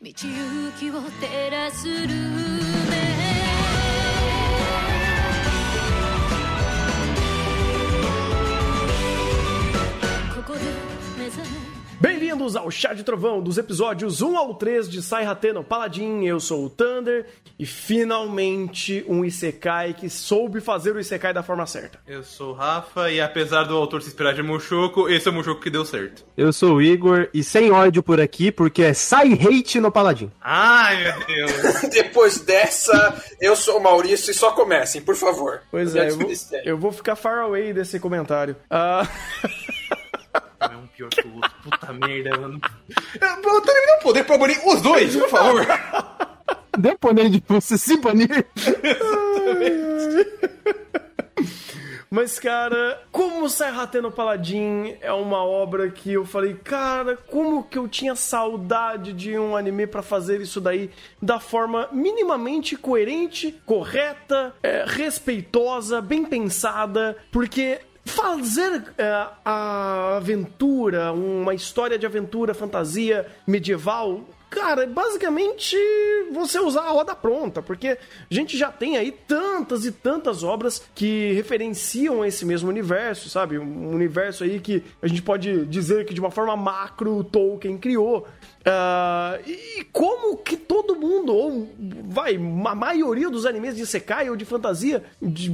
道行きを照らすル Bem-vindos ao Chá de Trovão, dos episódios 1 ao 3 de Sai Hateno Paladin. Eu sou o Thunder e finalmente um Isekai que soube fazer o Isekai da forma certa. Eu sou o Rafa e apesar do autor se inspirar de Mushoku, esse é o Mushoku que deu certo. Eu sou o Igor e sem ódio por aqui, porque é sai hate no Paladin. Ai, meu Deus. Depois dessa, eu sou o Maurício e só comecem, por favor. Pois é, eu vou, eu vou ficar far away desse comentário. Ah, É um pior que o outro. Puta merda, mano. Eu eu também não poder pra banir os dois, por favor. Depois de você se banir. Mas, cara, como Sai Hateno Paladin é uma obra que eu falei, cara, como que eu tinha saudade de um anime pra fazer isso daí da forma minimamente coerente, correta, é, respeitosa, bem pensada, porque fazer é, a aventura, uma história de aventura, fantasia medieval, Cara, é basicamente você usar a roda pronta, porque a gente já tem aí tantas e tantas obras que referenciam esse mesmo universo, sabe? Um universo aí que a gente pode dizer que de uma forma macro o Tolkien criou. Ah, e como que todo mundo, ou vai, a maioria dos animes de Sekai ou de fantasia, de,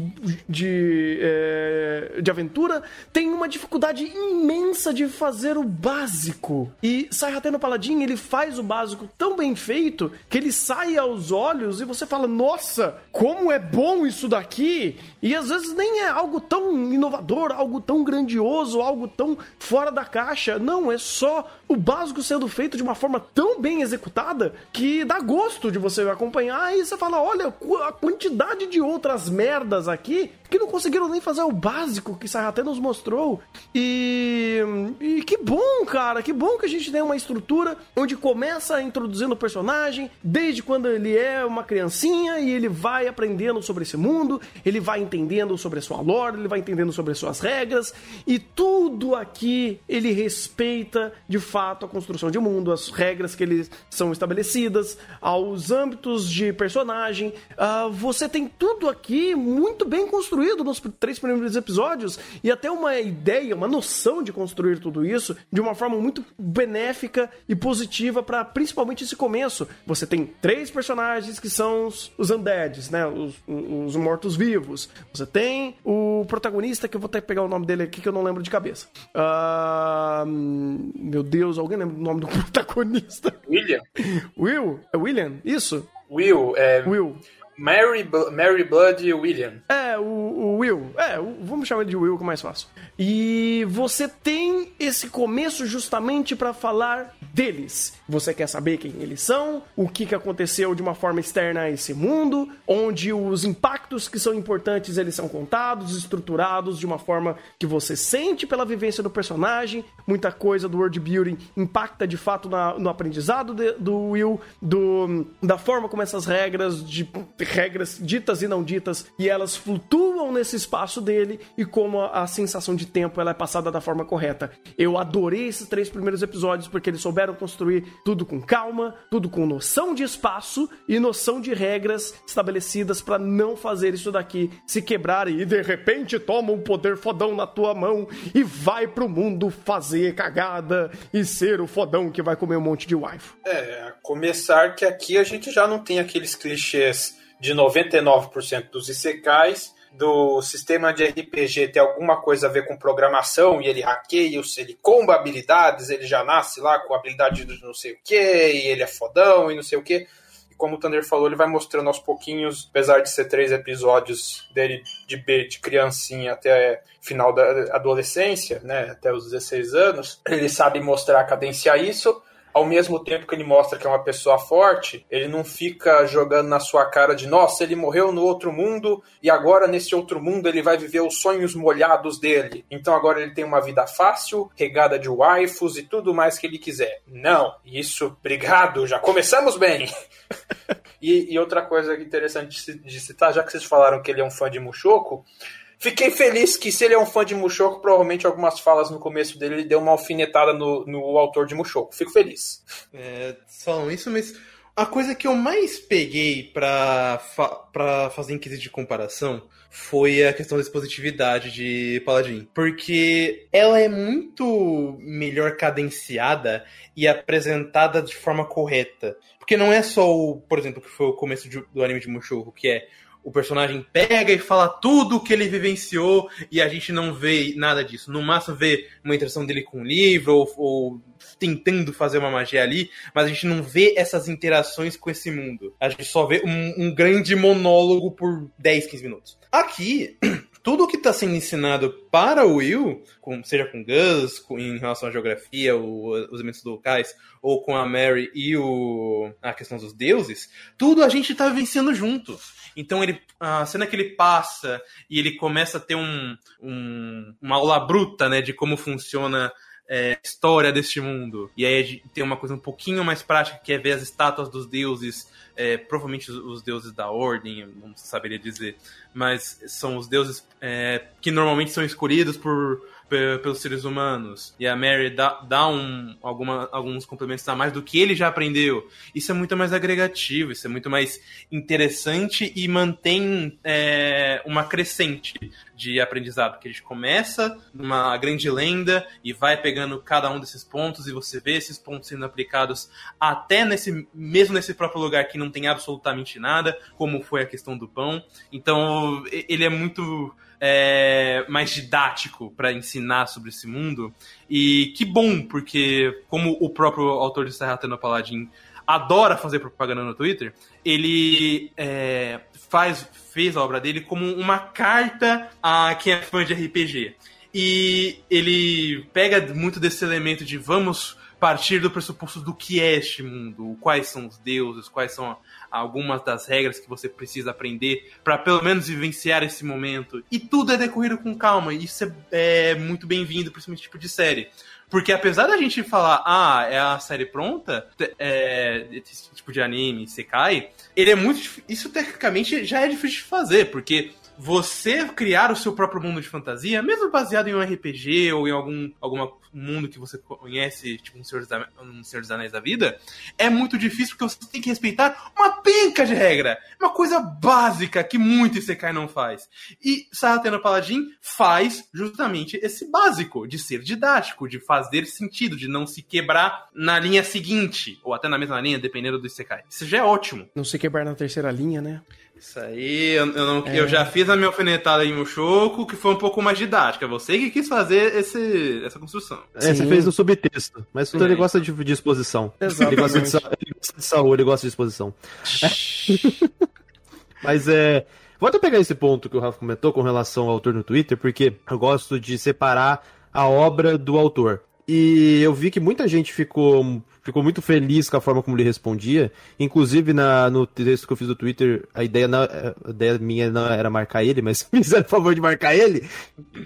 de, é, de aventura, tem uma dificuldade imensa de fazer o básico. E Sai no Paladin, ele faz o básico tão bem feito que ele sai aos olhos e você fala, nossa, como é bom isso daqui! E às vezes nem é algo tão inovador, algo tão grandioso, algo tão fora da caixa. Não, é só o básico sendo feito de uma forma tão bem executada que dá gosto de você acompanhar e você fala, olha a quantidade de outras merdas aqui que não conseguiram nem fazer o básico que Sarraté nos mostrou. E, e que bom, cara, que bom que a gente tem uma estrutura onde começa introduzindo o personagem desde quando ele é uma criancinha e ele vai aprendendo sobre esse mundo, ele vai entendendo sobre a sua lore, ele vai entendendo sobre as suas regras e tudo aqui ele respeita de fato a construção de mundo, as regras que eles são estabelecidas, aos âmbitos de personagem. Ah, você tem tudo aqui muito bem construído nos três primeiros episódios e até uma ideia, uma noção de construir tudo isso de uma forma muito benéfica e positiva para principalmente esse começo. Você tem três personagens que são os, os undeads, né? Os, os mortos-vivos. Você tem o protagonista, que eu vou até pegar o nome dele aqui que eu não lembro de cabeça. Ah, meu Deus, alguém lembra o nome do protagonista? William? Will? É William? Isso? Will, é. Will. Mary, Mary Blood William. É, o, o Will. É, o- vamos chamar de Will que é mais fácil. E você tem esse começo justamente pra falar deles. Você quer saber quem eles são, o que, que aconteceu de uma forma externa a esse mundo, onde os impactos que são importantes eles são contados, estruturados de uma forma que você sente pela vivência do personagem. Muita coisa do world building impacta de fato na- no aprendizado de- do Will, do, da forma como essas regras de regras ditas e não ditas e elas flutuam nesse espaço dele e como a, a sensação de tempo ela é passada da forma correta. Eu adorei esses três primeiros episódios porque eles souberam construir tudo com calma, tudo com noção de espaço e noção de regras estabelecidas pra não fazer isso daqui se quebrar e de repente toma um poder fodão na tua mão e vai pro mundo fazer cagada e ser o fodão que vai comer um monte de wife. É, começar que aqui a gente já não tem aqueles clichês de 99% dos Isekais, do sistema de RPG ter alguma coisa a ver com programação e ele hackeia, ele comba habilidades, ele já nasce lá com habilidade de não sei o que, e ele é fodão e não sei o que. E como o Thunder falou, ele vai mostrando aos pouquinhos, apesar de ser três episódios dele de, de criancinha até final da adolescência, né, até os 16 anos, ele sabe mostrar, cadenciar isso, ao mesmo tempo que ele mostra que é uma pessoa forte, ele não fica jogando na sua cara de nossa, ele morreu no outro mundo e agora nesse outro mundo ele vai viver os sonhos molhados dele. Então agora ele tem uma vida fácil, regada de waifus e tudo mais que ele quiser. Não, isso, obrigado, já começamos bem. e, e outra coisa interessante de citar, já que vocês falaram que ele é um fã de Mushoku, Fiquei feliz que se ele é um fã de Mushoku, provavelmente algumas falas no começo dele ele deu uma alfinetada no, no autor de Mushoku. Fico feliz. É, falam isso, mas a coisa que eu mais peguei pra, fa pra fazer em de comparação foi a questão da expositividade de Paladin. Porque ela é muito melhor cadenciada e apresentada de forma correta. Porque não é só o, por exemplo, que foi o começo de- do anime de Mushoku, que é o personagem pega e fala tudo o que ele vivenciou e a gente não vê nada disso. No máximo vê uma interação dele com o livro ou, ou tentando fazer uma magia ali, mas a gente não vê essas interações com esse mundo. A gente só vê um, um grande monólogo por 10, 15 minutos. Aqui, tudo que está sendo ensinado para o Will, com- seja com Gus, com- em relação à geografia, o- os elementos locais, ou com a Mary e o, a questão dos deuses, tudo a gente está vivenciando junto. Então ele, a cena que ele passa e ele começa a ter um, um- uma aula bruta, né, de como funciona é, história deste mundo. E aí tem uma coisa um pouquinho mais prática, que é ver as estátuas dos deuses, é, provavelmente os, os deuses da ordem, não saberia dizer, mas são os deuses é, que normalmente são escolhidos por pelos seres humanos. E a Mary dá, dá um, alguma, alguns complementos a mais do que ele já aprendeu. Isso é muito mais agregativo, isso é muito mais interessante e mantém é, uma crescente de aprendizado. Porque a gente começa numa grande lenda e vai pegando cada um desses pontos e você vê esses pontos sendo aplicados até nesse mesmo nesse próprio lugar que não tem absolutamente nada, como foi a questão do pão. Então ele é muito é, mais didático para ensinar sobre esse mundo. E que bom, porque como o próprio autor de Serratano Paladin adora fazer propaganda no Twitter, ele é, faz, fez a obra dele como uma carta a quem é fã de RPG. E ele pega muito desse elemento de vamos partir do pressuposto do que é este mundo, quais são os deuses, quais são algumas das regras que você precisa aprender para pelo menos vivenciar esse momento. E tudo é decorrido com calma, e isso é, é muito bem-vindo esse tipo de série. Porque apesar da gente falar, ah, é a série pronta, é, esse tipo de anime, Sekai, ele é muito. Isso tecnicamente já é difícil de fazer, porque você criar o seu próprio mundo de fantasia, mesmo baseado em um RPG ou em algum alguma mundo que você conhece, tipo um Senhor, dos, um Senhor dos Anéis da Vida, é muito difícil porque você tem que respeitar uma penca de regra. Uma coisa básica que muito Isekai não faz. E Saratena Paladin faz justamente esse básico, de ser didático, de fazer sentido, de não se quebrar na linha seguinte, ou até na mesma linha, dependendo do Isekai. Isso já é ótimo. Não se quebrar na terceira linha, né? Isso aí, eu, eu não- eu já fiz a minha alfinetada em Mushoku, que foi um pouco mais didática. Você que quis fazer esse, essa construção. É, você fez no subtexto. Mas Sim. ele gosta de, de exposição. Exatamente. Ele gosta de, ele gosta de saúde, ele gosta de exposição. Mas é. Vou até pegar esse ponto que o Rafa comentou com relação ao autor no Twitter, porque eu gosto de separar a obra do autor. E eu vi que muita gente ficou, ficou muito feliz com a forma como ele respondia. Inclusive, na, no texto que eu fiz do Twitter, a ideia, não, a ideia minha não era marcar ele, mas me fizeram o favor de marcar ele.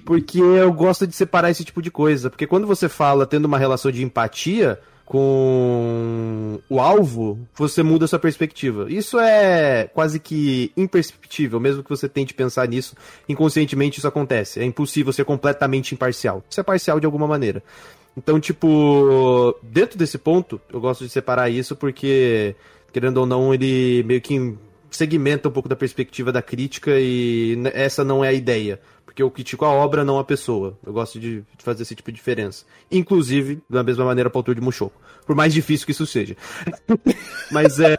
Porque eu gosto de separar esse tipo de coisa. Porque quando você fala tendo uma relação de empatia com o alvo, você muda a sua perspectiva. Isso é quase que imperceptível, mesmo que você tente pensar nisso, inconscientemente isso acontece. É impossível ser completamente imparcial. Você é parcial de alguma maneira. Então, tipo, dentro desse ponto, eu gosto de separar isso porque, querendo ou não, ele meio que segmenta um pouco da perspectiva da crítica e essa não é a ideia. Porque eu critico a obra, não a pessoa. Eu gosto de fazer esse tipo de diferença. Inclusive, da mesma maneira o autor de Mushoku. Por mais difícil que isso seja. Mas é.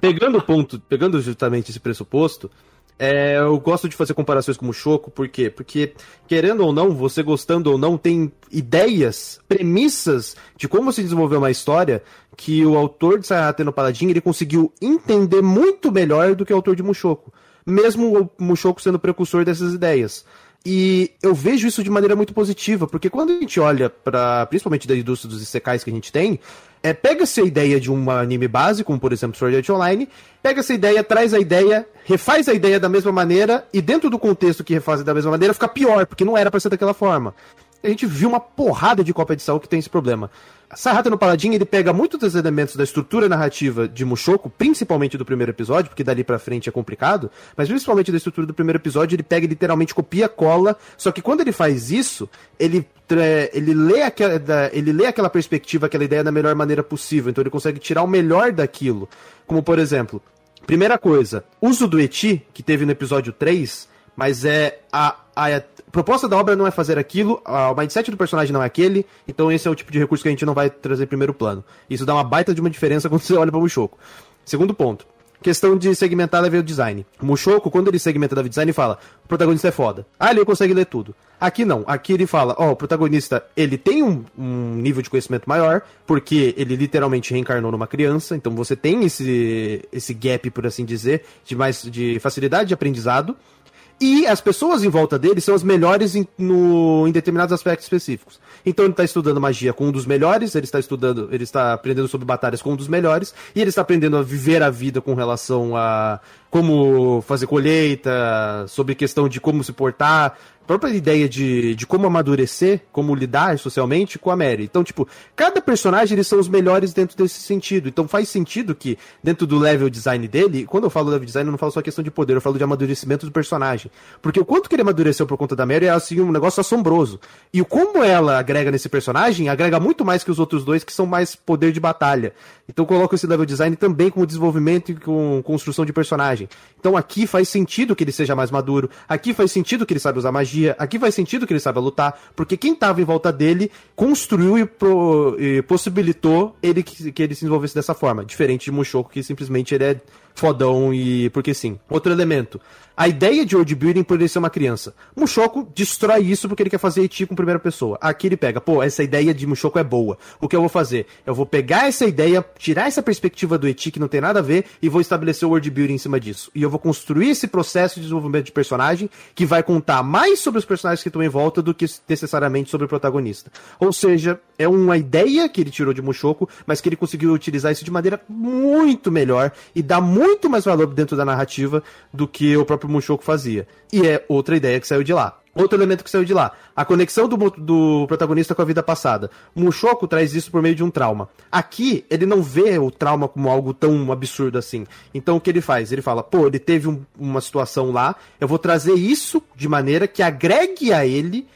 Pegando o ponto, pegando justamente esse pressuposto, é, eu gosto de fazer comparações com o Mushoku, por quê? Porque, querendo ou não, você gostando ou não, tem ideias, premissas de como se desenvolveu uma história que o autor de Sayate no Paladin ele conseguiu entender muito melhor do que o autor de Mushoku. Mesmo o Mushoku sendo precursor dessas ideias. E eu vejo isso de maneira muito positiva, porque quando a gente olha para, principalmente da indústria dos isekais que a gente tem, é, pega-se a ideia de um anime base, como por exemplo Sword Art Online, pega essa ideia, traz a ideia, refaz a ideia da mesma maneira, e dentro do contexto que refaz da mesma maneira, fica pior, porque não era pra ser daquela forma. A gente viu uma porrada de cópia edição que tem esse problema. Sarrata no Paladin, ele pega muitos dos elementos da estrutura narrativa de Mushoku, principalmente do primeiro episódio, porque dali pra frente é complicado, mas principalmente da estrutura do primeiro episódio, ele pega e literalmente copia, cola, só que quando ele faz isso, ele, é, ele, lê aquela, ele lê aquela perspectiva, aquela ideia da melhor maneira possível, então ele consegue tirar o melhor daquilo. Como, por exemplo, primeira coisa, uso do Eti, que teve no episódio 3, mas é a, a, a, proposta da obra não é fazer aquilo, a, o mindset do personagem não é aquele, então esse é o tipo de recurso que a gente não vai trazer primeiro plano. Isso dá uma baita de uma diferença quando você olha para o Mushoku. Segundo ponto, questão de segmentar level design. O Mushoku, quando ele segmenta level design, fala, o protagonista é foda. Ah, ele consegue ler tudo. Aqui não, aqui ele fala, ó, oh, o protagonista, ele tem um, um, nível de conhecimento maior, porque ele literalmente reencarnou numa criança, então você tem esse, esse gap, por assim dizer, de mais de facilidade de aprendizado, e as pessoas em volta dele são as melhores em, no, em determinados aspectos específicos. Então ele está estudando magia com um dos melhores, ele está estudando, ele está aprendendo sobre batalhas com um dos melhores, e ele está aprendendo a viver a vida com relação a como fazer colheita, sobre questão de como se portar, própria ideia de, de como amadurecer, como lidar socialmente com a Mary. Então, tipo, cada personagem eles são os melhores dentro desse sentido. Então faz sentido que, dentro do level design dele, quando eu falo level design, eu não falo só questão de poder, eu falo de amadurecimento do personagem. Porque o quanto que ele amadureceu por conta da Mary é assim um negócio assombroso. E como ela agrega nesse personagem, agrega muito mais que os outros dois, que são mais poder de batalha. Então eu coloco esse level design também como desenvolvimento e com construção de personagem. Então aqui faz sentido que ele seja mais maduro, aqui faz sentido que ele saiba usar magia. Aqui faz sentido que ele saiba lutar, porque quem estava em volta dele construiu e, pro, e possibilitou ele que, que, ele se desenvolvesse dessa forma. Diferente de Mushoku, que simplesmente ele é fodão e porque sim. Outro elemento. A ideia de world building ele ser uma criança. Mushoku destrói isso porque ele quer fazer Eti com primeira pessoa. Aqui ele pega, pô, essa ideia de Mushoku é boa. O que eu vou fazer? Eu vou pegar essa ideia, tirar essa perspectiva do Eti que não tem nada a ver e vou estabelecer o world building em cima disso. E eu vou construir esse processo de desenvolvimento de personagem que vai contar mais sobre os personagens que estão em volta do que necessariamente sobre o protagonista. Ou seja, é uma ideia que ele tirou de Mushoku, mas que ele conseguiu utilizar isso de maneira muito melhor e dar muito mais valor dentro da narrativa do que o próprio próprio Mushoku fazia. E é outra ideia que saiu de lá. Outro elemento que saiu de lá, a conexão do, do protagonista com a vida passada. Mushoku traz isso por meio de um trauma. Aqui, ele não vê o trauma como algo tão absurdo assim. Então, o que ele faz? Ele fala, pô, ele teve um, uma situação lá, eu vou trazer isso de maneira que agregue a ele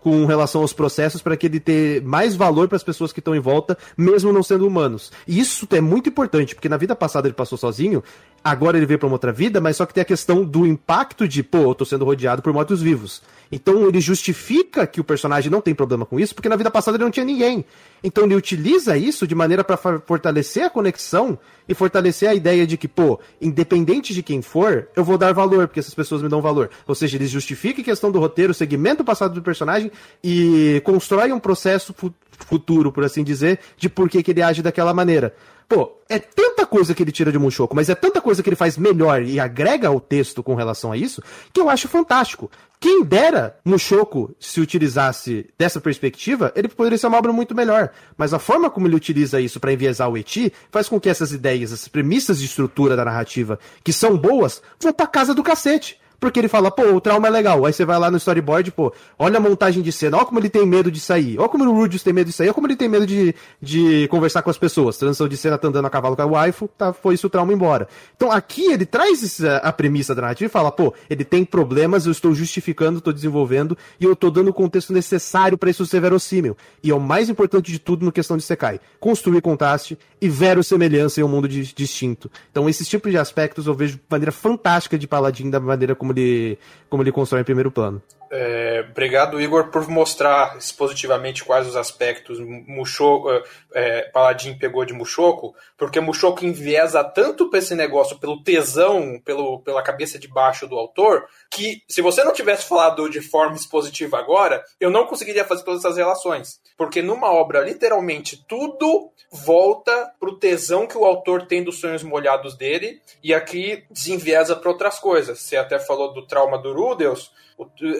com relação aos processos para que ele tenha mais valor para as pessoas que estão em volta, mesmo não sendo humanos. E isso é muito importante, porque na vida passada ele passou sozinho, agora ele veio para uma outra vida, mas só que tem a questão do impacto de, pô, eu tô sendo rodeado por mortos-vivos. Então ele justifica que o personagem não tem problema com isso, porque na vida passada ele não tinha ninguém. Então ele utiliza isso de maneira para fortalecer a conexão e fortalecer a ideia de que, pô, independente de quem for, eu vou dar valor, porque essas pessoas me dão valor. Ou seja, eles justificam a questão do roteiro, segmento passado do personagem e constrói um processo futuro, por assim dizer, de por que, que ele age daquela maneira. Pô, é tanta coisa que ele tira de Mushoku, mas é tanta coisa que ele faz melhor e agrega ao texto com relação a isso, que eu acho fantástico. Quem dera Mushoku se utilizasse dessa perspectiva, ele poderia ser uma obra muito melhor. Mas a forma como ele utiliza isso para enviesar o Eti faz com que essas ideias, essas premissas de estrutura da narrativa, que são boas, vão pra casa do cacete. Porque ele fala, pô, o trauma é legal. Aí você vai lá no storyboard, pô, olha a montagem de cena, olha como ele tem medo de sair, olha como o Rudius tem medo de sair, olha como ele tem medo de, de conversar com as pessoas. Transição de cena tá andando a cavalo com a waifu, tá, foi isso o trauma embora. Então aqui ele traz essa, a premissa da narrativa e fala, pô, ele tem problemas, eu estou justificando, estou desenvolvendo e eu estou dando o contexto necessário para isso ser verossímil. E é o mais importante de tudo no questão de Sekai. Construir contraste e verossemelhança em um mundo de, distinto. Então esses tipos de aspectos eu vejo de maneira fantástica de Paladin da maneira como como ele, como ele constrói em primeiro plano. É, obrigado, Igor, por mostrar expositivamente quais os aspectos Mushoku, é, é, Paladin pegou de Mushoku, porque Mushoku enviesa tanto para esse negócio pelo tesão, pelo, pela cabeça de baixo do autor, que se você não tivesse falado de forma expositiva agora, eu não conseguiria fazer todas essas relações. Porque numa obra, literalmente, tudo volta pro tesão que o autor tem dos sonhos molhados dele, e aqui desenviesa para outras coisas. Você até falou do trauma do Rudeus,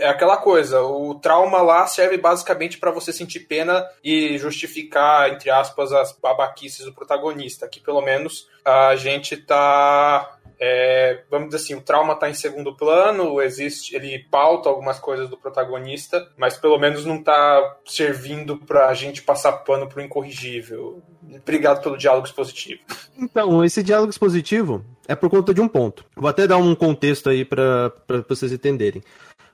é aquela coisa, o trauma lá serve basicamente para você sentir pena e justificar, entre aspas, as babaquices do protagonista. Aqui, pelo menos, a gente tá É, vamos dizer assim, o trauma está em segundo plano, existe, ele pauta algumas coisas do protagonista, mas pelo menos não está servindo pra gente passar pano pro incorrigível. Obrigado pelo diálogo expositivo. Então, esse diálogo expositivo é por conta de um ponto. Vou até dar um contexto aí para vocês entenderem.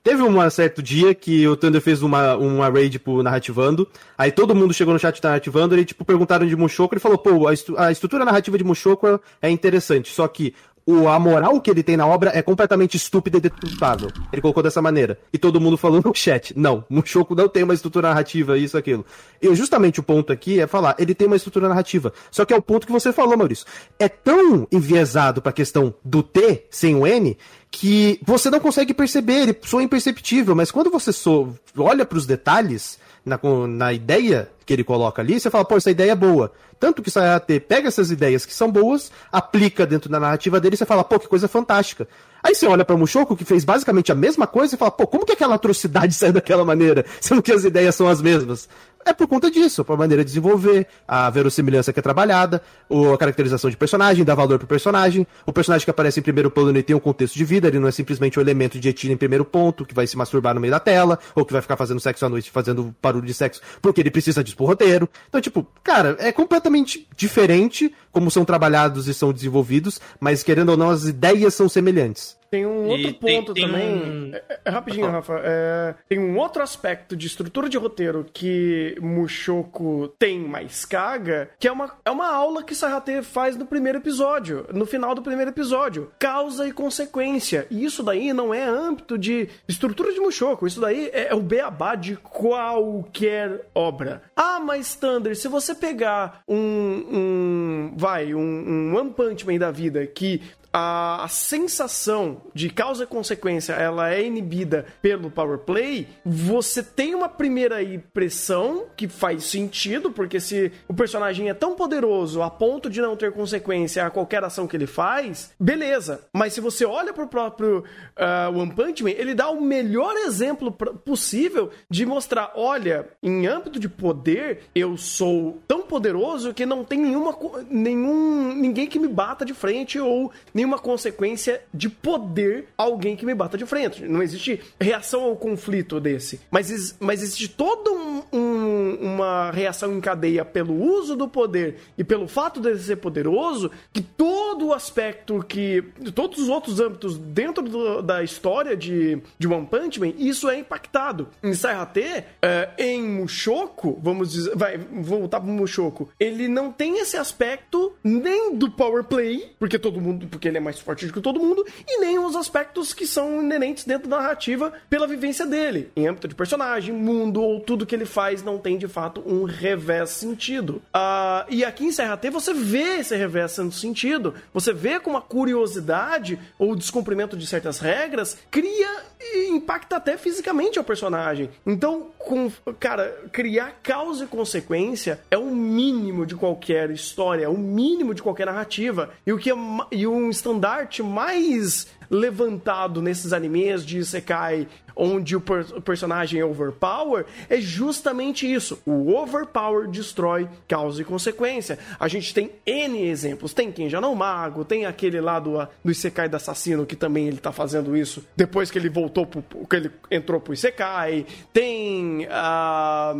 Teve um certo dia que o Thunder fez uma, uma raid, tipo, narrativando. Aí todo mundo chegou no chat narrativando e, tipo, perguntaram de Mushoku. Ele falou, pô, a, a estrutura narrativa de Mushoku é interessante. Só que o, a moral que ele tem na obra é completamente estúpida e detestável. Ele colocou dessa maneira. E todo mundo falou no chat, não, Mushoku não tem uma estrutura narrativa, isso, aquilo. E justamente o ponto aqui é falar, ele tem uma estrutura narrativa. Só que é o ponto que você falou, Maurício. É tão enviesado pra questão do T sem o N que você não consegue perceber, ele soa imperceptível, mas quando você so, olha para os detalhes, na, na ideia que ele coloca ali, você fala, pô, essa ideia é boa. Tanto que o Sayate pega essas ideias que são boas, aplica dentro da narrativa dele e você fala, pô, que coisa fantástica. Aí você olha pra Mushoku, que fez basicamente a mesma coisa, e fala, pô, como que aquela atrocidade saiu daquela maneira, sendo que as ideias são as mesmas? É por conta disso, por maneira de desenvolver, a verossimilhança que é trabalhada, a caracterização de personagem, dar valor pro personagem. O personagem que aparece em primeiro plano ele tem um contexto de vida, ele não é simplesmente um elemento de etina em primeiro ponto, que vai se masturbar no meio da tela, ou que vai ficar fazendo sexo à noite, fazendo barulho de sexo, porque ele precisa disso pro roteiro. Então, tipo, cara, é completamente diferente como são trabalhados e são desenvolvidos, mas querendo ou não, as ideias são semelhantes. Tem um outro ponto tem também. Um... É, é, rapidinho, Rafa. É, tem um outro aspecto de estrutura de roteiro que Mushoku tem mais caga, que é uma, é uma aula que Sarate faz no primeiro episódio, no final do primeiro episódio. Causa e consequência. E isso daí não é âmbito de estrutura de Mushoku. Isso daí é, é o beabá de qualquer obra. Ah, mas Thunder, se você pegar um, um vai, um, um One Punch Man da vida que a, sensação de causa e consequência ela é inibida pelo power play, você tem uma primeira impressão que faz sentido, porque se o personagem é tão poderoso a ponto de não ter consequência a qualquer ação que ele faz, beleza. Mas se você olha pro próprio uh, One Punch Man, ele dá o melhor exemplo possível de mostrar, olha, em âmbito de poder, eu sou tão poderoso que não tem nenhuma nenhum ninguém que me bata de frente ou nenhum nenhuma consequência de poder alguém que me bata de frente. Não existe reação ao conflito desse. Mas, mas existe toda um, um, uma reação em cadeia pelo uso do poder e pelo fato dele ser poderoso, que todo o aspecto que. todos os outros âmbitos dentro do, da história de, de One Punch Man, isso é impactado. Em Saihate, é, em Mushoku, vamos dizer. Vai, voltar pro Mushoku, ele não tem esse aspecto nem do power play, porque todo mundo. Porque ele é mais forte do que todo mundo, e nem os aspectos que são inerentes dentro da narrativa pela vivência dele. Em âmbito de personagem, mundo ou tudo que ele faz não tem de fato um revés sentido. Uh, e aqui em Serra T você vê esse revés sendo sentido, você vê como a curiosidade ou o descumprimento de certas regras cria e impacta até fisicamente ao personagem. Então, com, cara, criar causa e consequência é o mínimo de qualquer história, é o mínimo de qualquer narrativa. E o que é, e um estandarte mais levantado nesses animes de Isekai onde o, per o personagem é overpower, é justamente isso. O overpower destrói causa e consequência. A gente tem N exemplos. Tem quem já não mago, tem aquele lá do, do Isekai do assassino que também ele tá fazendo isso depois que ele voltou pro, que ele entrou pro Isekai. Tem a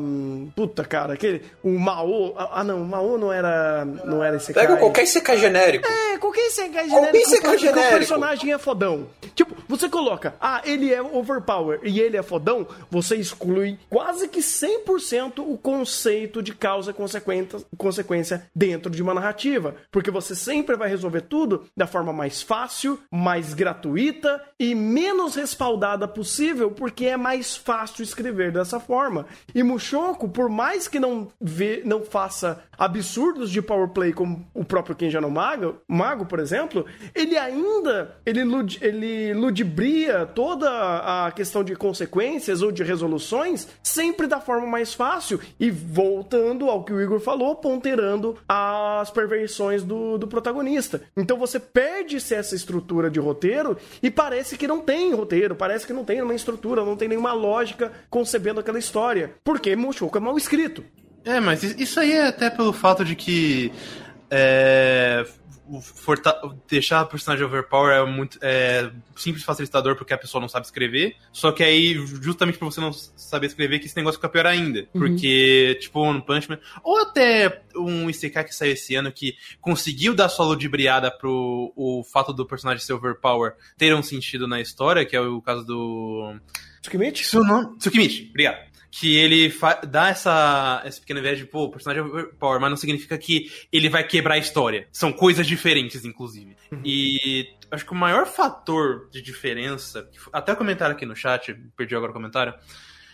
puta cara, aquele o Mao, ah não, o Mao não era não era Isekai. Pega qualquer Isekai genérico. É, qualquer Isekai genérico. Qualquer Isekai genérico. O personagem é fodão. Tipo, você coloca, ah, ele é overpower e ele é fodão, você exclui quase que 100% o conceito de causa e consequência dentro de uma narrativa. Porque você sempre vai resolver tudo da forma mais fácil, mais gratuita e menos respaldada possível, porque é mais fácil escrever dessa forma. E Mushoku, por mais que não, vê, não faça absurdos de power play como o próprio Kenja no Mago, Mago, por exemplo, ele ainda ele, lud, ele ludibria toda a questão de consequências ou de resoluções sempre da forma mais fácil e voltando ao que o Igor falou, ponderando as perversões do, do protagonista. Então você perde-se essa estrutura de roteiro e parece que não tem roteiro, parece que não tem uma estrutura, não tem nenhuma lógica concebendo aquela história. Porque Mushoku é mal escrito. É, mas isso aí é até pelo fato de que é, deixar a personagem overpower é muito é, simples facilitador porque a pessoa não sabe escrever. Só que aí, justamente por você não saber escrever, que esse negócio fica pior ainda. Porque, tipo, One Punch Man, ou até um Isekai que saiu esse ano que conseguiu dar sua ludibriada pro o fato do personagem ser overpower ter um sentido na história, que é o caso do. Tsukimichi? Seu nome? Tsukimichi, obrigado. Que ele dá essa, essa pequena ideia de, pô, o personagem é overpower, mas não significa que ele vai quebrar a história. São coisas diferentes, inclusive. E acho que o maior fator de diferença, até comentaram aqui no chat, perdi agora o comentário,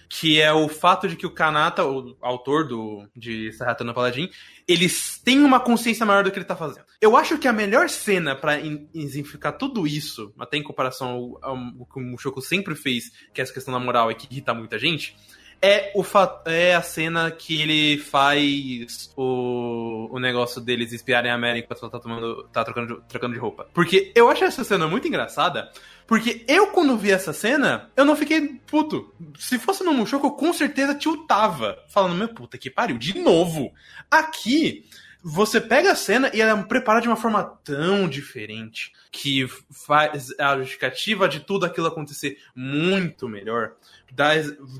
que é o fato de que o Kanata, o autor do, de Sarrata no Paladin, eles têm uma consciência maior do que ele tá fazendo. Eu acho que a melhor cena in- exemplificar tudo isso, até em comparação ao, ao que o Mushoku sempre fez, que é essa questão da moral e que irrita muita gente, é, o é a cena que ele faz o, o negócio deles espiarem a América enquanto ela tá, tomando, tá trocando, de, trocando de roupa. Porque eu acho essa cena muito engraçada, porque eu, quando vi essa cena, eu não fiquei puto. Se fosse no Mushoku, eu com certeza tiltava. Falando, meu puta que pariu, de novo. Aqui, você pega a cena e ela é preparada de uma forma tão diferente que faz a justificativa de tudo aquilo acontecer muito melhor. Da,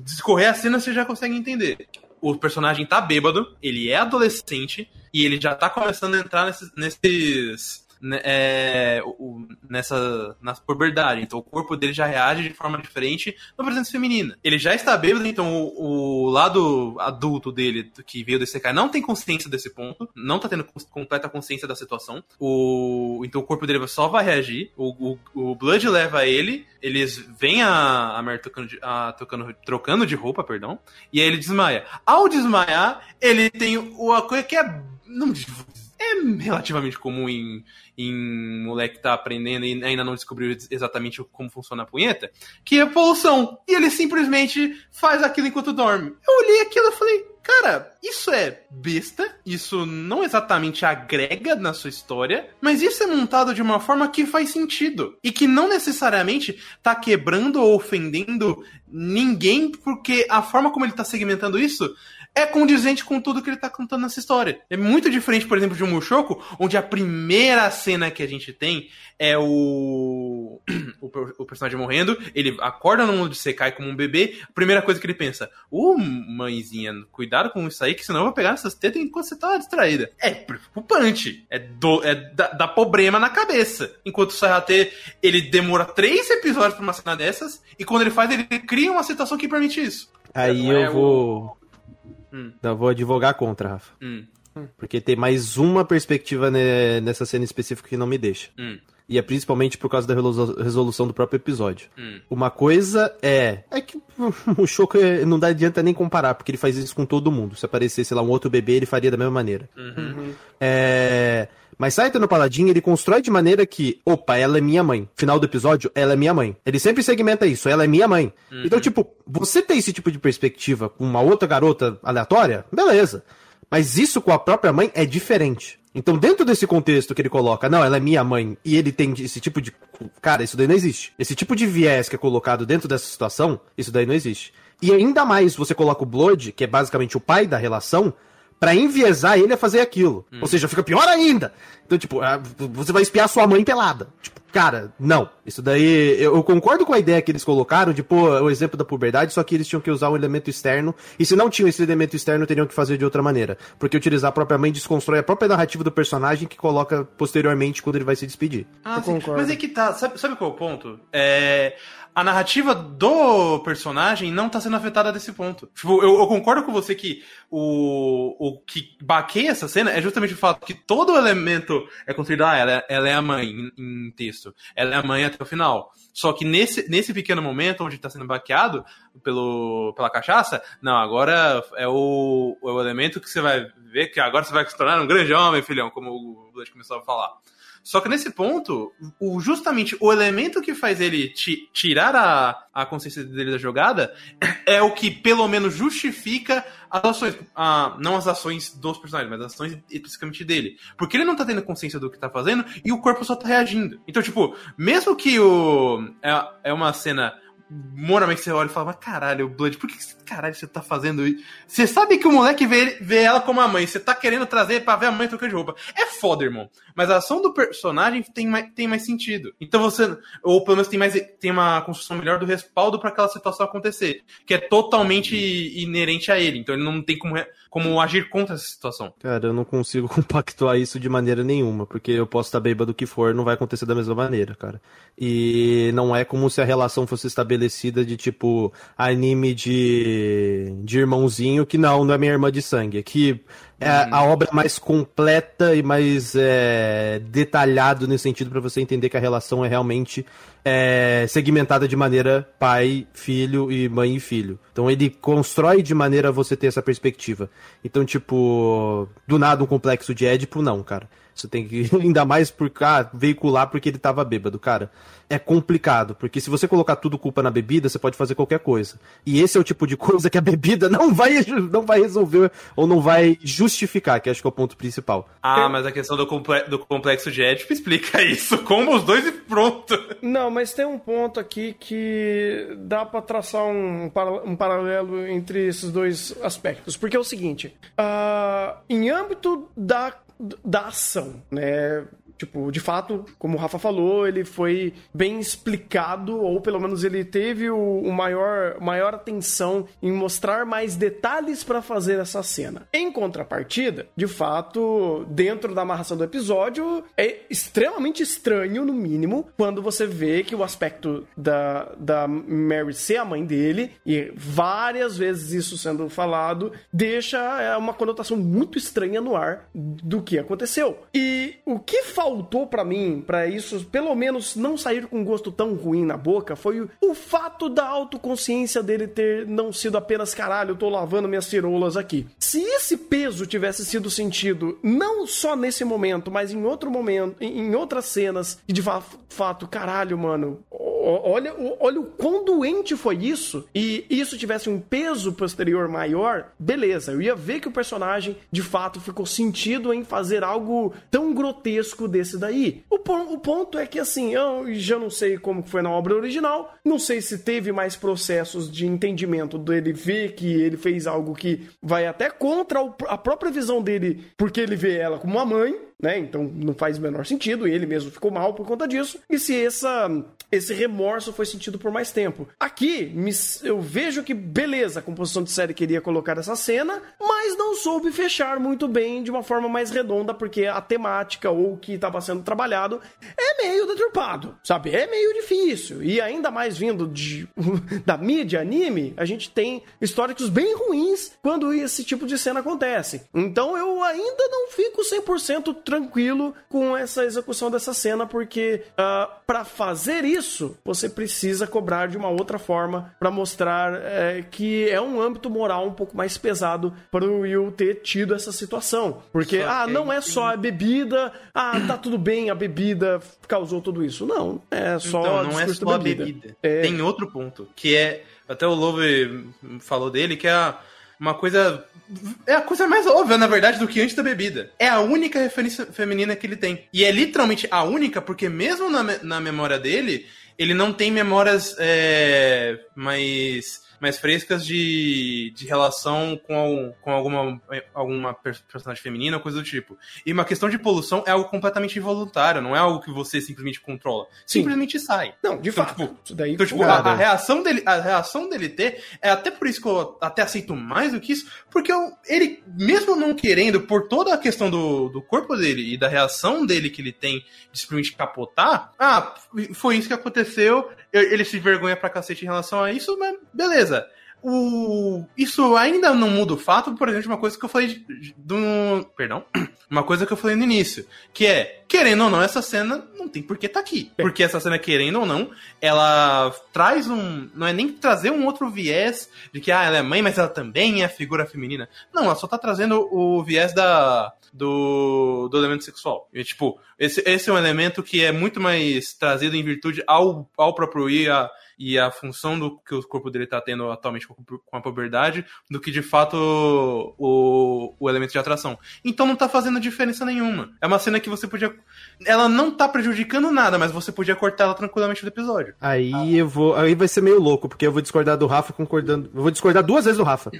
discorrer a cena você já consegue entender. O personagem tá bêbado, ele é adolescente e ele já tá começando a entrar nesses. nesses é, o- nessa na puberdade. Então o corpo dele já reage de forma diferente na presença feminina. Ele já está bêbado, então o, o lado adulto dele, que veio desse cara, não tem consciência desse ponto, não tá tendo completa consciência da situação. O, então o corpo dele só vai reagir. O, o, Blood leva ele, eles veem a, a Mary tocando de, a- tocando, trocando de roupa, perdão, e aí ele desmaia. Ao desmaiar, ele tem uma coisa que é. Não, é relativamente comum em, em moleque que tá aprendendo e ainda não descobriu exatamente como funciona a punheta, que é poluição. E ele simplesmente faz aquilo enquanto dorme. Eu olhei aquilo e falei, cara, isso é besta, isso não exatamente agrega na sua história, mas isso é montado de uma forma que faz sentido. E que não necessariamente tá quebrando ou ofendendo ninguém, porque a forma como ele tá segmentando isso é condizente com tudo que ele tá contando nessa história. É muito diferente, por exemplo, de um Mushoku, onde a primeira cena que a gente tem é o o, per- o personagem morrendo, ele acorda no mundo de Sekai como um bebê, a primeira coisa que ele pensa, ô mãezinha, cuidado com isso aí, que senão eu vou pegar essas tetas enquanto você tá distraída. É preocupante, é, do, é da, dá problema na cabeça. Enquanto o Sayate, ele demora três episódios pra uma cena dessas, e quando ele faz, ele cria uma situação que permite isso. Aí é eu vou. Hum. Eu vou advogar contra, Rafa. Hum, Porque tem mais uma perspectiva ne- nessa cena específica que não me deixa. hum, E é principalmente por causa da resolu- resolução do próprio episódio. hum. Uma coisa é. É que o Choco é- não dá adianta nem comparar, porque ele faz isso com todo mundo. Se aparecesse lá um outro bebê, ele faria da mesma maneira. Uhum. É. Mas Saito no Paladin, ele constrói de maneira que, opa, ela é minha mãe. Final do episódio, ela é minha mãe. Ele sempre segmenta isso, ela é minha mãe. Então, tipo, você ter esse tipo de perspectiva com uma outra garota aleatória, beleza. Mas isso com a própria mãe é diferente. Então, dentro desse contexto que ele coloca, não, ela é minha mãe, e ele tem esse tipo de. Cara, isso daí não existe. Esse tipo de viés que é colocado dentro dessa situação, isso daí não existe. E ainda mais você coloca o Blood, que é basicamente o pai da relação, pra enviesar ele a fazer aquilo. Ou seja, fica pior ainda. Então, tipo, você vai espiar sua mãe pelada. Tipo, cara, não. Isso daí. Eu concordo com a ideia que eles colocaram de pôr o exemplo da puberdade, só que eles tinham que usar um elemento externo. E se não tinham esse elemento externo, teriam que fazer de outra maneira. Porque utilizar a própria mãe desconstrói a própria narrativa do personagem que coloca posteriormente quando ele vai se despedir. Ah, Eu sim. concordo. Mas é que tá. Sabe, sabe qual é o ponto? É. A narrativa do personagem não tá sendo afetada desse ponto. Tipo, eu, eu concordo com você que o, o que baqueia essa cena é justamente o fato que todo elemento é construído, ah, ela, é- ela é a mãe em, em texto. Ela é a mãe até o final. Só que nesse, nesse pequeno momento onde tá sendo baqueado pelo, pela cachaça, não, agora é o, é o elemento que você vai ver que agora você vai se tornar um grande homem, filhão, como o Blood começou a falar. Só que nesse ponto, o, justamente o elemento que faz ele ti- tirar a, a consciência dele da jogada é o que pelo menos justifica as ações. ah, não as ações dos personagens, mas as ações especificamente dele. Porque ele não tá tendo consciência do que tá fazendo e o corpo só tá reagindo. Então, tipo, mesmo que o. É, é uma cena moralmente você olha e fala, mas caralho, Blood, por que- caralho você tá fazendo isso? Você sabe que o moleque vê, vê ela como a mãe, você tá querendo trazer pra ver a mãe trocando de roupa. É foda, irmão. Mas a ação do personagem tem mais, tem mais sentido. Então você, ou pelo menos tem mais tem uma construção melhor do respaldo pra aquela situação acontecer, que é totalmente inerente a ele. Então ele não tem como, como agir contra essa situação. Cara, eu não consigo compactuar isso de maneira nenhuma, porque eu posso estar bêbado do que for, não vai acontecer da mesma maneira, cara. E não é como se a relação fosse estabelecida de tipo anime de, de irmãozinho, que não, não é minha irmã de sangue. É que é a obra mais completa e mais é, detalhado nesse sentido pra você entender que a relação é realmente é, segmentada de maneira pai, filho e mãe e filho. Então ele constrói de maneira você ter essa perspectiva. Então, tipo, do nada um complexo de Édipo, não, cara. Você tem que, ainda mais por ah, veicular porque ele tava bêbado, cara. É complicado, porque se você colocar tudo culpa na bebida, você pode fazer qualquer coisa. E esse é o tipo de coisa que a bebida não vai, não vai resolver ou não vai justificar, que acho que é o ponto principal. Ah, mas a questão do, comple- do complexo de Édipo explica isso. Como os dois e pronto. Não, mas tem um ponto aqui que dá pra traçar um, para- um paralelo entre esses dois aspectos. Porque é o seguinte: ah, em âmbito da, da ação, né? Tipo, de fato, como o Rafa falou, ele foi bem explicado, ou pelo menos ele teve o, o maior, maior atenção em mostrar mais detalhes pra fazer essa cena. Em contrapartida, de fato, dentro da amarração do episódio, é extremamente estranho, no mínimo, quando você vê que o aspecto da, da Mary ser a mãe dele, e várias vezes isso sendo falado, deixa é, uma conotação muito estranha no ar do que aconteceu. E o que faltou pra mim, pra isso, pelo menos não sair com um gosto tão ruim na boca, foi o, fato da autoconsciência dele ter não sido apenas caralho, eu tô lavando minhas cirolas aqui. Se esse peso tivesse sido sentido não só nesse momento, mas em outro momento, em, outras cenas, e de fa- fato, caralho, mano, olha, olha o quão doente foi isso, e isso tivesse um peso posterior maior, beleza, eu ia ver que o personagem de fato ficou sentido em fazer algo tão grotesco desse daí. O, o ponto é que assim, eu já não sei como foi na obra original, não sei se teve mais processos de entendimento dele ver que ele fez algo que vai até contra a própria visão dele, porque ele vê ela como uma mãe, né? Então não faz o menor sentido, e ele mesmo ficou mal por conta disso. E se essa, esse remorso foi sentido por mais tempo. Aqui, eu vejo que, beleza, a composição de série queria colocar essa cena, mas não soube fechar muito bem de uma forma mais redonda, porque a temática ou o que estava sendo trabalhado é meio deturpado, sabe? É meio difícil. E ainda mais vindo de, da mídia anime, a gente tem históricos bem ruins quando esse tipo de cena acontece. Então eu ainda não fico 100% tranquilo com essa execução dessa cena, porque ah, pra fazer isso, você precisa cobrar de uma outra forma pra mostrar eh, que é um âmbito moral um pouco mais pesado para o Will ter tido essa situação. Porque, Só ah, não é só a bebida, ah, tá tudo bem, a bebida causou tudo isso. Não, é só então, não é só a bebida. bebida. É. Tem outro ponto, que é. Até o Love falou dele, que é uma coisa. É a coisa mais óbvia, na verdade, do que antes da bebida. É a única referência feminina que ele tem. E é literalmente a única, porque mesmo na, me- na memória dele, ele não tem memórias é, mais. Mais frescas de, de relação com, com alguma, alguma per- personagem feminina coisa do tipo. E uma questão de poluição é algo completamente involuntário, não é algo que você simplesmente controla. Sim. Simplesmente sai. Não, de Então, fato. tipo, isso daí, Então, tipo, a, a reação dele, a reação dele ter, é até por isso que eu até aceito mais do que isso, porque eu- ele, mesmo não querendo, por toda a questão do, do corpo dele e da reação dele que ele tem de simplesmente capotar, ah, foi isso que aconteceu, eu- ele se vergonha pra cacete em relação a isso, mas beleza. O, isso ainda não muda o fato, por exemplo, de uma coisa que eu falei de- do. Perdão. Uma coisa que eu falei no início. Que é, querendo ou não, essa cena não tem por que tá aqui. Porque essa cena, querendo ou não, ela traz um. Não é nem trazer um outro viés de que ah, ela é mãe, mas ela também é figura feminina. Não, ela só tá trazendo o viés da. Do, do elemento sexual. E, tipo, esse, esse é um elemento que é muito mais trazido em virtude ao, ao próprio I, a, e a função do que o corpo dele tá tendo atualmente com a puberdade, do que de fato o, o elemento de atração. Então não tá fazendo diferença nenhuma. É uma cena que você podia ela não tá prejudicando nada, mas você podia cortar ela tranquilamente do episódio. Aí eu vou. Aí vai ser meio louco, porque eu vou discordar do Rafa concordando. Eu vou discordar duas vezes do Rafa.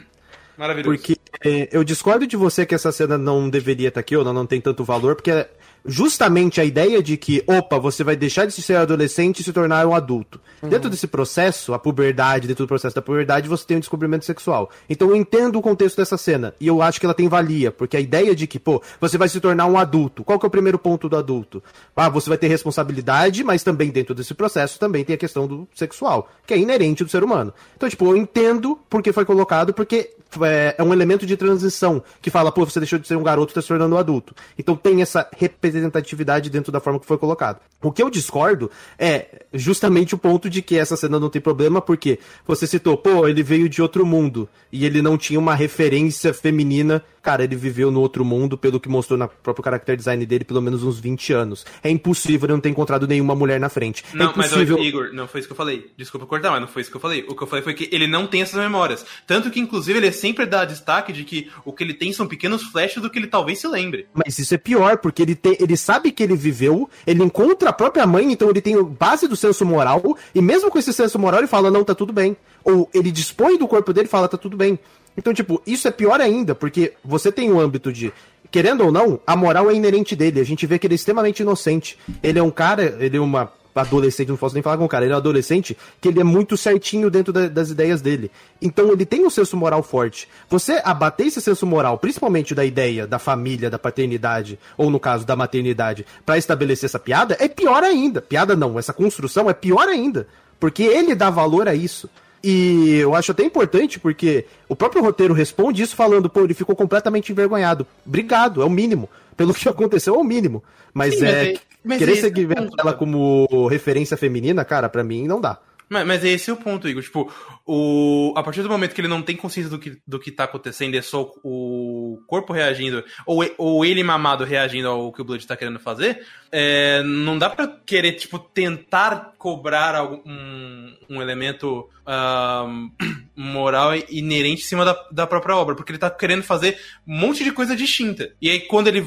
Maravilhoso. Porque é, eu discordo de você que essa cena não deveria estar aqui, ou não, não tem tanto valor, porque é justamente a ideia de que, opa, você vai deixar de ser adolescente e se tornar um adulto. Dentro desse processo, a puberdade, dentro do processo da puberdade, você tem um descobrimento sexual. Então eu entendo o contexto dessa cena, e eu acho que ela tem valia, porque a ideia de que, pô, você vai se tornar um adulto. Qual que é o primeiro ponto do adulto? Ah, você vai ter responsabilidade, mas também dentro desse processo também tem a questão do sexual, que é inerente do ser humano. Então, tipo, eu entendo porque foi colocado, porque é, é um elemento de transição que fala, pô, você deixou de ser um garoto e tá se tornando um adulto. Então tem essa representatividade dentro da forma que foi colocado. O que eu discordo é justamente o ponto de que essa cena não tem problema, porque você citou, pô, ele veio de outro mundo e ele não tinha uma referência feminina. Cara, ele viveu no outro mundo, pelo que mostrou no próprio character design dele, pelo menos uns 20 anos. É impossível ele não ter encontrado nenhuma mulher na frente. é Não, mas impossível... ô, Igor, não foi isso que eu falei. Desculpa cortar, mas não foi isso que eu falei. O que eu falei foi que ele não tem essas memórias. Tanto que, inclusive, ele sempre dá destaque de que o que ele tem são pequenos flashes do que ele talvez se lembre. Mas isso é pior, porque ele, tem, ele sabe que ele viveu, ele encontra a própria mãe, então ele tem base do senso moral, e mesmo com esse senso moral ele fala, não, tá tudo bem. Ou ele dispõe do corpo dele e fala, tá tudo bem. Então, tipo, isso é pior ainda, porque você tem um âmbito de. Querendo ou não, a moral é inerente dele. A gente vê que ele é extremamente inocente. Ele é um cara, ele é uma adolescente, não posso nem falar com o cara, ele é um adolescente que ele é muito certinho dentro da- das ideias dele. Então ele tem um senso moral forte. Você abater esse senso moral, principalmente da ideia da família, da paternidade, ou no caso da maternidade, pra estabelecer essa piada, é pior ainda. Piada não, essa construção é pior ainda. Porque ele dá valor a isso. E eu acho até importante porque o próprio roteiro responde isso falando, pô, ele ficou completamente envergonhado. Obrigado, é o mínimo. Pelo que aconteceu, é o mínimo. Mas Sim, é. é- mas querer esse é seguir ela como referência feminina, cara, pra mim não dá. Mas, mas esse é o ponto, Igor. Tipo, o, a partir do momento que ele não tem consciência do que, do que tá acontecendo, é só o corpo reagindo, ou, ou ele mamado reagindo ao que o Blood tá querendo fazer, é, não dá pra querer, tipo, tentar cobrar algum, um, elemento moral inerente em cima da, da própria obra, porque ele tá querendo fazer um monte de coisa distinta. E aí, quando ele,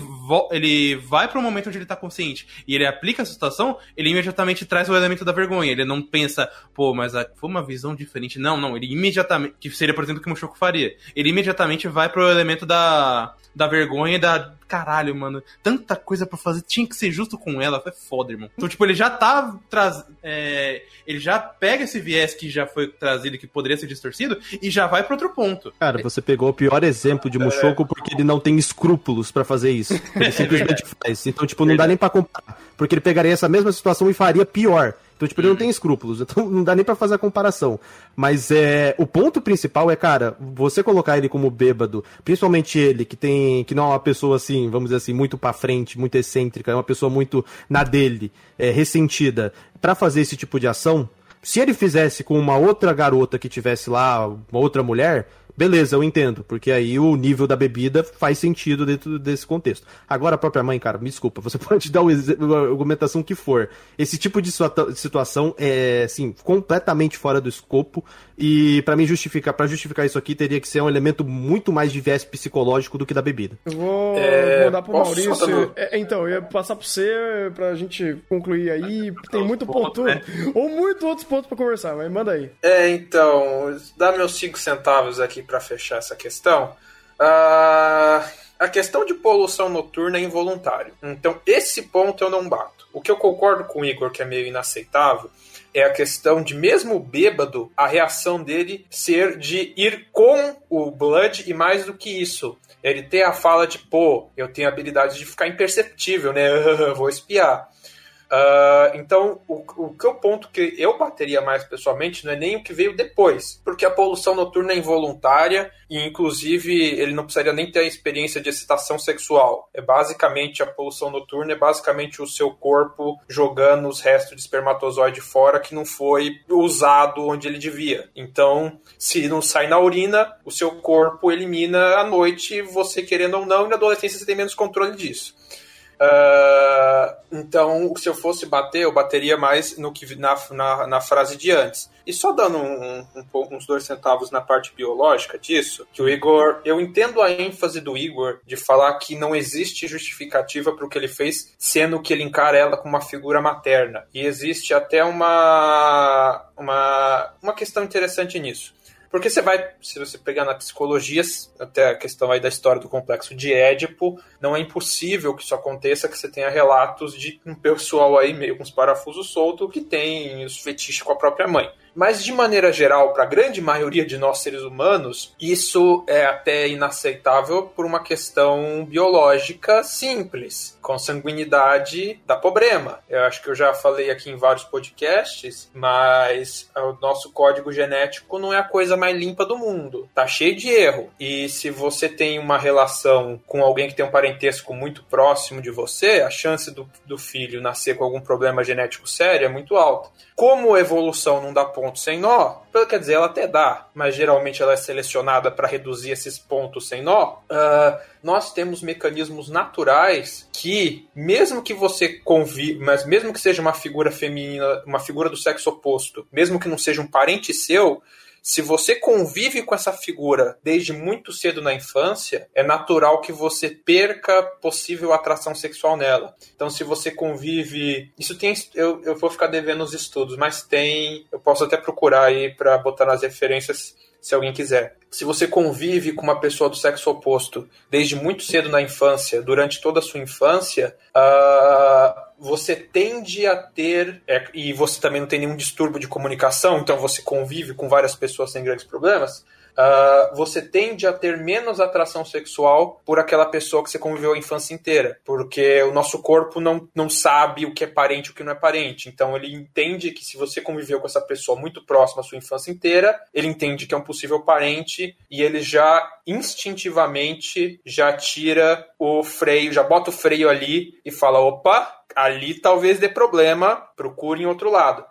ele vai pro momento onde ele tá consciente e ele aplica essa situação, ele imediatamente traz o elemento da vergonha. Ele não pensa, pô, mas a- foi uma visão diferente. Não, não. Ele imediatamente. Que seria, por exemplo, o que o Mushoku faria. Ele imediatamente vai pro elemento da, da vergonha e da. Caralho, mano. Tanta coisa pra fazer. Tinha que ser justo com ela. Foi foda, irmão. Então, tipo, ele já tá. Traz, é, ele já pega esse viés que já foi trazido, que poderia ser distorcido, e já vai pro outro ponto. Cara, você pegou o pior exemplo de Mushoku porque ele não tem escrúpulos pra fazer isso. Ele simplesmente faz. Então, tipo, não dá nem pra comparar. Porque ele pegaria essa mesma situação e faria pior. Então, tipo, ele não tem escrúpulos. Então, não dá nem pra fazer a comparação. Mas é, o ponto principal é, cara, você colocar ele como bêbado, principalmente ele, que tem. que não é uma pessoa assim, vamos dizer assim, muito pra frente, muito excêntrica, é uma pessoa muito na dele, é, ressentida, pra fazer esse tipo de ação. Se ele fizesse com uma outra garota que tivesse lá, uma outra mulher, beleza, eu entendo, porque aí o nível da bebida faz sentido dentro desse contexto. Agora a própria mãe, cara, me desculpa, você pode dar a argumentação que for. Esse tipo de situa- situação é, assim, completamente fora do escopo e pra mim justificar, para justificar isso aqui teria que ser um elemento muito mais de viés psicológico do que da bebida. Eu vou É, mandar pro posso Maurício. É, então, eu ia passar pro você pra gente concluir aí. Tem muito ponto. né? Ou muito outros pontos pra conversar, mas manda aí. É, então, dá meus cinco centavos aqui pra fechar essa questão. Ah, a questão de poluição noturna é involuntário. Então, esse ponto eu não bato. O que eu concordo com o Igor, que é meio inaceitável, é a questão de, mesmo bêbado, a reação dele ser de ir com o Blood e mais do que isso. Ele ter a fala de, pô, eu tenho a habilidade de ficar imperceptível, né? Vou espiar. Ah, então, o, o que o ponto que eu bateria mais pessoalmente não é nem o que veio depois, porque a poluição noturna é involuntária e, inclusive, ele não precisaria nem ter a experiência de excitação sexual. É basicamente a poluição noturna, é basicamente o seu corpo jogando os restos de espermatozoide fora que não foi usado onde ele devia. Então, se não sai na urina, o seu corpo elimina à noite, você querendo ou não, e na adolescência você tem menos controle disso. Uh, então, se eu fosse bater, eu bateria mais no que na, na, na frase de antes. E só dando um, um, uns dois centavos na parte biológica disso, que o Igor. Eu entendo a ênfase do Igor de falar que não existe justificativa para o que ele fez, sendo que ele encara ela como uma figura materna. E existe até uma, uma, uma questão interessante nisso. Porque você vai, se você pegar na psicologia, até a questão aí da história do complexo de Édipo, não é impossível que isso aconteça, que você tenha relatos de um pessoal aí meio com os parafusos soltos que tem os fetiches com a própria mãe. Mas, de maneira geral, para a grande maioria de nós seres humanos, isso é até inaceitável por uma questão biológica simples. Consanguinidade dá problema. Eu acho que eu já falei aqui em vários podcasts, mas o nosso código genético não é a coisa mais limpa do mundo. Tá cheio de erro. E se você tem uma relação com alguém que tem um parentesco muito próximo de você, a chance do, do filho nascer com algum problema genético sério é muito alta. Como evolução não dá ponto sem nó, quer dizer, ela até dá, mas geralmente ela é selecionada para reduzir esses pontos sem nó. Uh, nós temos mecanismos naturais que, mesmo que você convive, mas mesmo que seja uma figura feminina, uma figura do sexo oposto, mesmo que não seja um parente seu, se você convive com essa figura desde muito cedo na infância, é natural que você perca possível atração sexual nela. Então, se você convive. Isso tem. Eu, eu vou ficar devendo os estudos, mas tem. Eu posso até procurar aí para botar nas referências se alguém quiser. Se você convive com uma pessoa do sexo oposto desde muito cedo na infância, durante toda a sua infância, uh, você tende a ter, é, e você também não tem nenhum distúrbio de comunicação, então você convive com várias pessoas sem grandes problemas, Uh, você tende a ter menos atração sexual por aquela pessoa que você conviveu a infância inteira. Porque o nosso corpo não, não sabe o que é parente e o que não é parente. Então ele entende que se você conviveu com essa pessoa muito próxima a sua infância inteira, ele entende que é um possível parente e ele já instintivamente já tira o freio, já bota o freio ali e fala: opa, ali talvez dê problema, procure em outro lado.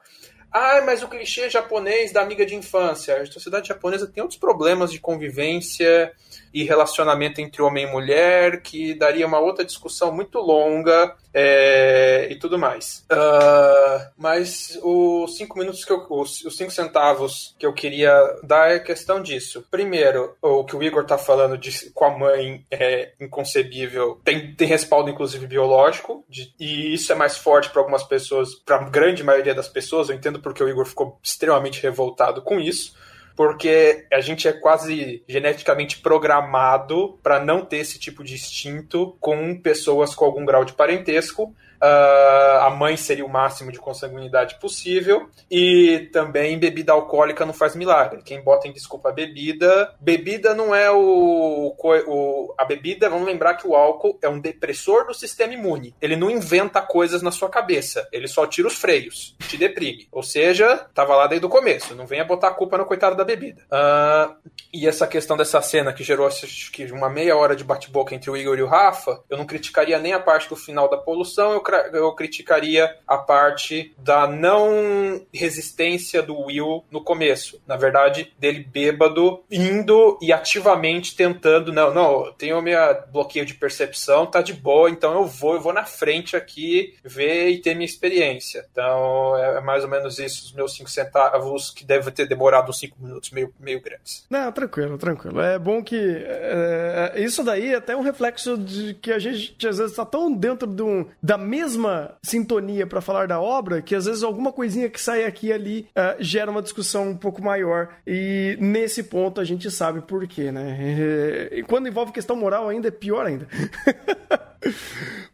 Ah, mas o clichê japonês da amiga de infância. A sociedade japonesa tem outros problemas de convivência e relacionamento entre homem e mulher, que daria uma outra discussão muito longa é, e tudo mais. Uh, mas os cinco minutos que eu, os, os, cinco centavos que eu queria dar é questão disso. Primeiro, o que o Igor tá falando de com a mãe é inconcebível, tem, tem respaldo inclusive biológico, de, e isso é mais forte para algumas pessoas, para a grande maioria das pessoas. Eu entendo porque o Igor ficou extremamente revoltado com isso porque a gente é quase geneticamente programado para não ter esse tipo de instinto com pessoas com algum grau de parentesco. Uh, a mãe seria o máximo de consanguinidade possível. E também bebida alcoólica não faz milagre. Quem bota em desculpa a bebida. Bebida não é o, o, A bebida, vamos lembrar que o álcool é um depressor do sistema imune. Ele não inventa coisas na sua cabeça. Ele só tira os freios. Te deprime. Ou seja, tava lá desde o começo. Não venha botar a culpa no coitado da bebida. Uh, e essa questão dessa cena que gerou acho que uma meia hora de bate-boca entre o Igor e o Rafa, eu não criticaria nem a parte do final da poluição, eu eu criticaria a parte da não resistência do Will no começo. Na verdade, dele bêbado, indo e ativamente tentando, não, não, tenho meu bloqueio de percepção, tá de boa, então eu vou, eu vou na frente aqui ver e ter minha experiência. Então, é mais ou menos isso, os meus cinco centavos, que deve ter demorado uns cinco minutos meio, meio grandes. Não, tranquilo, tranquilo. É bom que é, isso daí é até um reflexo de que a gente às vezes está tão dentro de um, da mesma sintonia para falar da obra que às vezes alguma coisinha que sai aqui e ali uh, gera uma discussão um pouco maior. E nesse ponto a gente sabe por quê, né? E quando envolve questão moral ainda é pior ainda.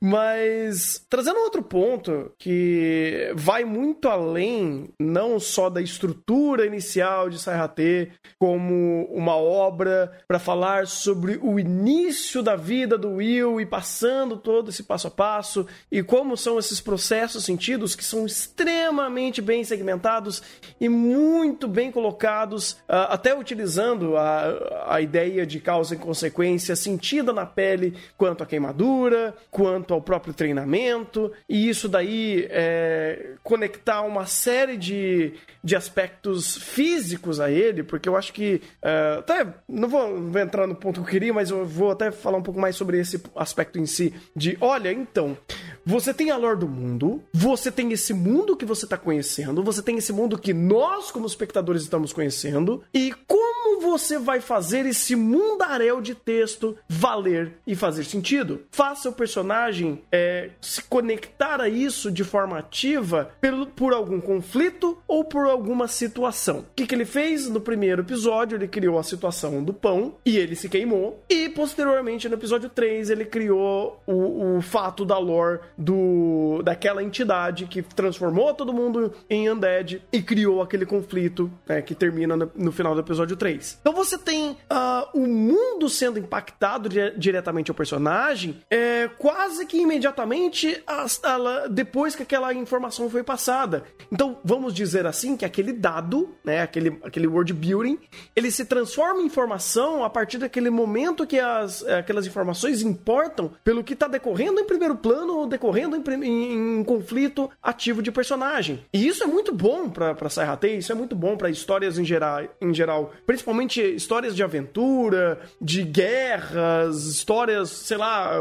Mas trazendo outro ponto que vai muito além não só da estrutura inicial de Saihate, como uma obra para falar sobre o início da vida do Will e passando todo esse passo a passo e como são esses processos sentidos que são extremamente bem segmentados e muito bem colocados, uh, até utilizando a, a ideia de causa e consequência sentida na pele quanto à queimadura, quanto ao próprio treinamento, e isso daí é, conectar uma série de, de aspectos físicos a ele, porque eu acho que. é, até não vou, não vou entrar no ponto que eu queria, mas eu vou até falar um pouco mais sobre esse aspecto em si. De olha, então, você tem a lore do mundo, você tem esse mundo que você está conhecendo, você tem esse mundo que nós, como espectadores, estamos conhecendo, e como você vai fazer esse mundaréu de texto valer e fazer sentido? Faça o personagem é, se conectar a isso de forma ativa pelo, por algum conflito ou por alguma situação. O que, que ele fez no primeiro episódio? Ele criou a situação do pão e ele se queimou, e posteriormente no episódio 3 ele criou o, o fato da lore do daquela entidade que transformou todo mundo em undead e criou aquele conflito né, que termina no, no final do episódio 3. Então você tem ah, o mundo sendo impactado di- diretamente ao personagem é, quase que imediatamente ela- depois que aquela informação foi passada. Então vamos dizer assim que aquele dado, né, aquele, aquele word building, ele se transforma em informação a partir daquele momento que as, aquelas informações importam pelo que está decorrendo em primeiro plano ou decorrendo em, em- em conflito ativo de personagem. E isso é muito bom para Saihate, isso é muito bom para histórias em geral, em geral, principalmente histórias de aventura, de guerras, histórias, sei lá,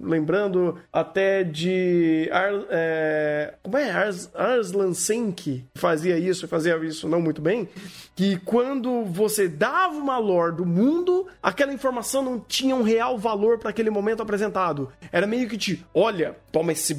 lembrando até de Ar, é, como é Ars, Arslan Senki fazia isso, fazia isso não muito bem, que quando você dava uma lore do mundo, aquela informação não tinha um real valor para aquele momento apresentado. Era meio que te, olha, toma esse,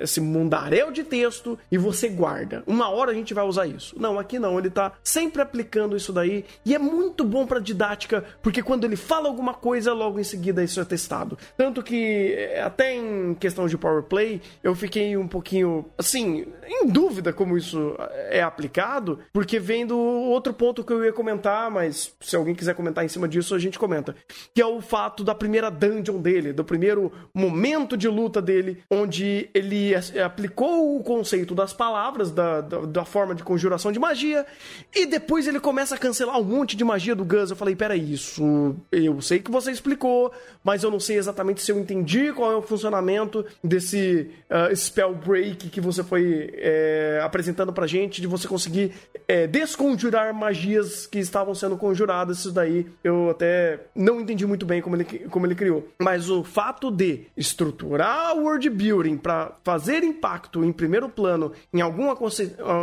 esse mundaréu de texto e você guarda. Uma hora a gente vai usar isso. Não, aqui não, ele tá sempre aplicando isso daí e é muito bom para didática, porque quando ele fala alguma coisa, logo em seguida isso é testado. Tanto que eh, até em questão de power play, eu fiquei um pouquinho assim, em dúvida como isso é aplicado, porque vem do outro ponto que eu ia comentar, mas se alguém quiser comentar em cima disso, a gente comenta, que é o fato da primeira dungeon dele, do primeiro momento de luta dele, onde ele as- aplicou o conceito das palavras, da, da, da forma de conjuração de magia, e depois ele começa a cancelar um monte de magia do Gus. Eu falei, peraí, isso eu sei que você explicou, mas eu não sei exatamente se eu entendi qual é o funcionamento desse ah, spell break que você foi é, apresentando pra gente, de você conseguir é, desconjurar magias que estavam sendo conjuradas. Isso daí eu até não entendi muito bem como ele, como ele criou. Mas o fato de estruturar o world building pra fazer impacto em primeiro plano em algum, ah,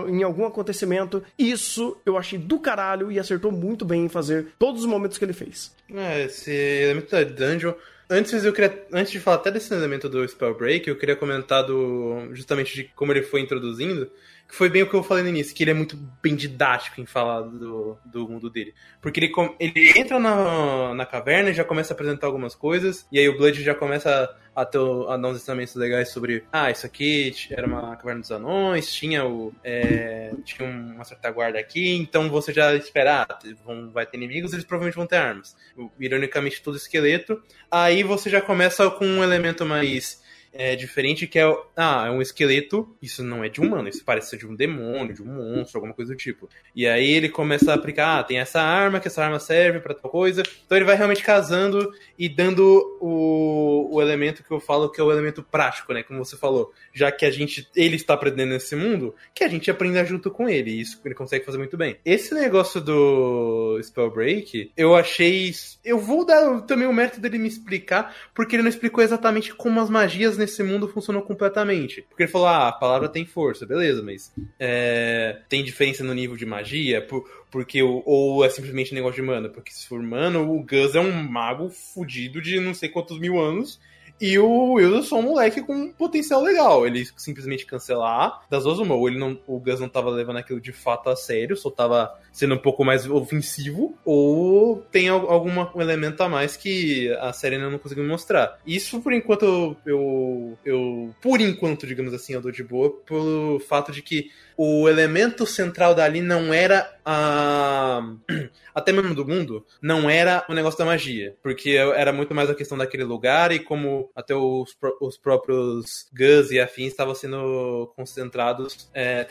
em algum acontecimento, isso eu achei do caralho e acertou muito bem em fazer todos os momentos que ele fez. É, esse elemento da dungeon. Antes, eu queria, antes de falar até desse elemento do Spell Break, eu queria comentar do, justamente de como ele foi introduzindo, que foi bem o que eu falei no início, que ele é muito bem didático em falar do, do mundo dele. Porque ele, ele entra na, na caverna e já começa a apresentar algumas coisas, e aí o Blood já começa a, ter, a dar uns ensinamentos legais sobre, ah, isso aqui era uma caverna dos anões, tinha o é, tinha uma certa guarda aqui, então você já espera, ah, vão, vai ter inimigos, eles provavelmente vão ter armas. Ironicamente, todo esqueleto. Aí você já começa com um elemento mais é, diferente, que é, ah, é um esqueleto, isso não é de humano, isso parece ser de um demônio, de um monstro, alguma coisa do tipo. E aí ele começa a aplicar, ah, tem essa arma, que essa arma serve pra tal coisa. Então ele vai realmente casando e dando o, o elemento que eu falo que é o elemento prático, né, como você falou. Já que a gente, ele está aprendendo nesse mundo, que a gente aprenda junto com ele, e isso ele consegue fazer muito bem. Esse negócio do Spell Break, eu achei... Eu vou dar também o mérito dele me explicar, porque ele não explicou exatamente como as magias nesse mundo funcionam completamente. Porque ele falou, ah, a palavra tem força, beleza, mas é, tem diferença no nível de magia, por, porque o, ou é simplesmente negócio de mana, porque se for mana, o Gus é um mago fudido de não sei quantos mil anos, e o Wilson é um moleque com um potencial legal. Ele simplesmente cancelar das duas uma. Ou ele não, o Gus não tava levando aquilo de fato a sério, só tava sendo um pouco mais ofensivo, ou tem al- algum elemento a mais que a série ainda não conseguiu mostrar. Isso, por enquanto, eu, eu, eu- Por enquanto, digamos assim, eu dou de boa, pelo fato de que o elemento central dali não era a, até mesmo do mundo, não era o negócio da magia. Porque era muito mais a questão daquele lugar e como até os, os próprios Gus e afins estavam sendo concentrados, é,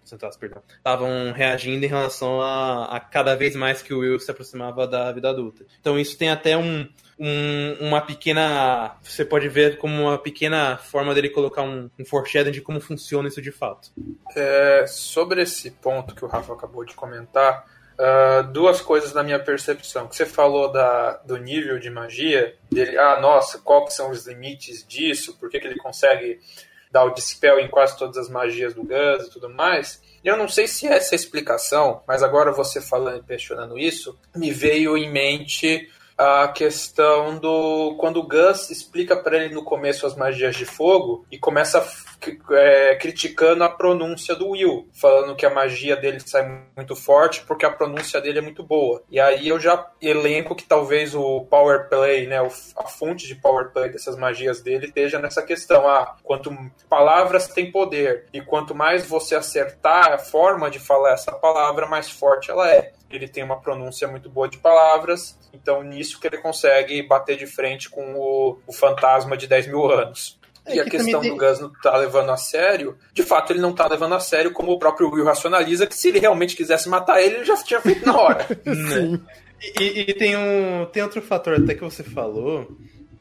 concentrados, perdão, estavam reagindo em relação a, a cada vez mais que o Will se aproximava da vida adulta. Então isso tem até um, um, uma pequena. Você pode ver como uma pequena forma dele colocar um, um foreshadowing de como funciona isso de fato. É, sobre esse ponto que o Rafa acabou de comentar, uh, duas coisas na minha percepção. Que você falou da, do nível de magia, dele, ah, nossa, qual que são os limites disso? Por que, que ele consegue dar o dispel em quase todas as magias do Gus e tudo mais? Eu não sei se essa é a explicação, mas agora você falando e questionando isso, me veio em mente a questão do quando o Gus explica para ele no começo as magias de fogo e começa é, criticando a pronúncia do Will, falando que a magia dele sai muito forte porque a pronúncia dele é muito boa. E aí eu já elenco que talvez o power play, né, a fonte de power play dessas magias dele esteja nessa questão. Ah, quanto palavras tem poder e quanto mais você acertar a forma de falar essa palavra, mais forte ela é ele tem uma pronúncia muito boa de palavras, então nisso que ele consegue bater de frente com o, o fantasma de 10 mil anos. É e a questão tem... do Gus não tá levando a sério, de fato ele não tá levando a sério, como o próprio Will racionaliza, que se ele realmente quisesse matar ele, ele já tinha feito na hora. Sim. E, e, tem, um, tem outro fator até que você falou,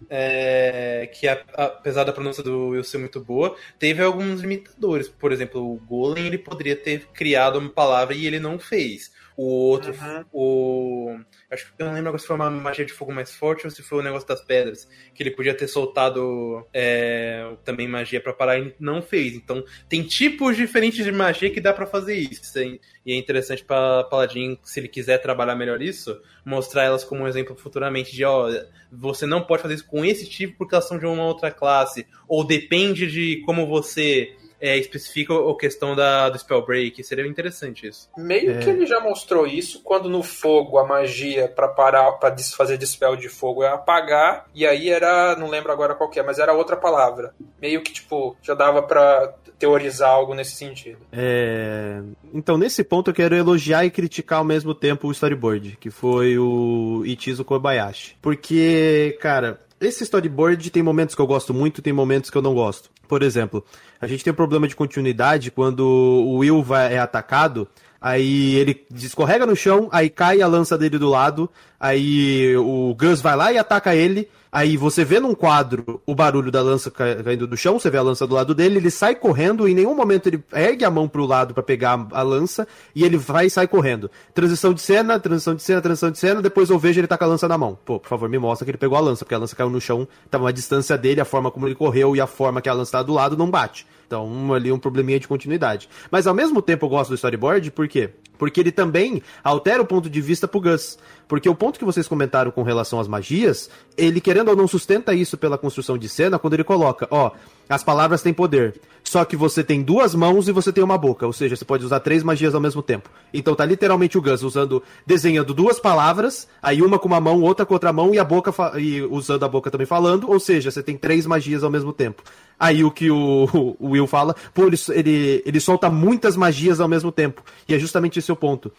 é, que a, apesar da pronúncia do Will ser muito boa, teve alguns limitadores. Por exemplo, o Golem ele poderia ter criado uma palavra e ele não fez. O outro, uhum. o. Acho que eu não lembro se foi uma magia de fogo mais forte ou se foi o negócio das pedras. Que ele podia ter soltado é, também magia para parar e não fez. Então, tem tipos diferentes de magia que dá para fazer isso. E é interessante para Paladin, se ele quiser trabalhar melhor isso, mostrar elas como um exemplo futuramente de, ó, você não pode fazer isso com esse tipo porque elas são de uma outra classe. Ou depende de como você é, especifica a questão da, do Spellbreak. Seria interessante isso. Meio é. que ele já mostrou isso quando no fogo a magia para parar, para desfazer dispel de fogo é apagar, e aí era, não lembro agora qual é, mas era outra palavra. Meio que, tipo, já dava para teorizar algo nesse sentido. É... Então, nesse ponto, eu quero elogiar e criticar ao mesmo tempo o storyboard, que foi o Ichizo Kobayashi. Porque, cara, esse storyboard tem momentos que eu gosto muito, tem momentos que eu não gosto. Por exemplo, a gente tem um problema de continuidade quando o Will vai, é atacado, aí ele escorrega no chão, aí cai a lança dele do lado, aí o Gus vai lá e ataca ele, Aí você vê num quadro o barulho da lança caindo do chão, você vê a lança do lado dele, ele sai correndo, em nenhum momento ele ergue a mão pro lado para pegar a lança e ele vai e sai correndo. Transição de cena, transição de cena, transição de cena, depois eu vejo ele tá com a lança na mão. Pô, por favor, me mostra que ele pegou a lança, porque a lança caiu no chão, tava uma distância dele, a forma como ele correu e a forma que a lança tá do lado não bate. Então, um, ali um probleminha de continuidade. Mas ao mesmo tempo eu gosto do storyboard, por quê? Porque ele também altera o ponto de vista pro Gus. Porque o ponto que vocês comentaram com relação às magias, ele querendo ou não sustenta isso pela construção de cena quando ele coloca, ó, as palavras têm poder. Só que você tem duas mãos e você tem uma boca, ou seja, você pode usar três magias ao mesmo tempo. Então tá literalmente o Gus usando, desenhando duas palavras, aí uma com uma mão, outra com outra mão e a boca e usando a boca também falando, ou seja, você tem três magias ao mesmo tempo. Aí o que o, o Will fala, pô, ele, ele, ele solta muitas magias ao mesmo tempo. E é justamente esse o ponto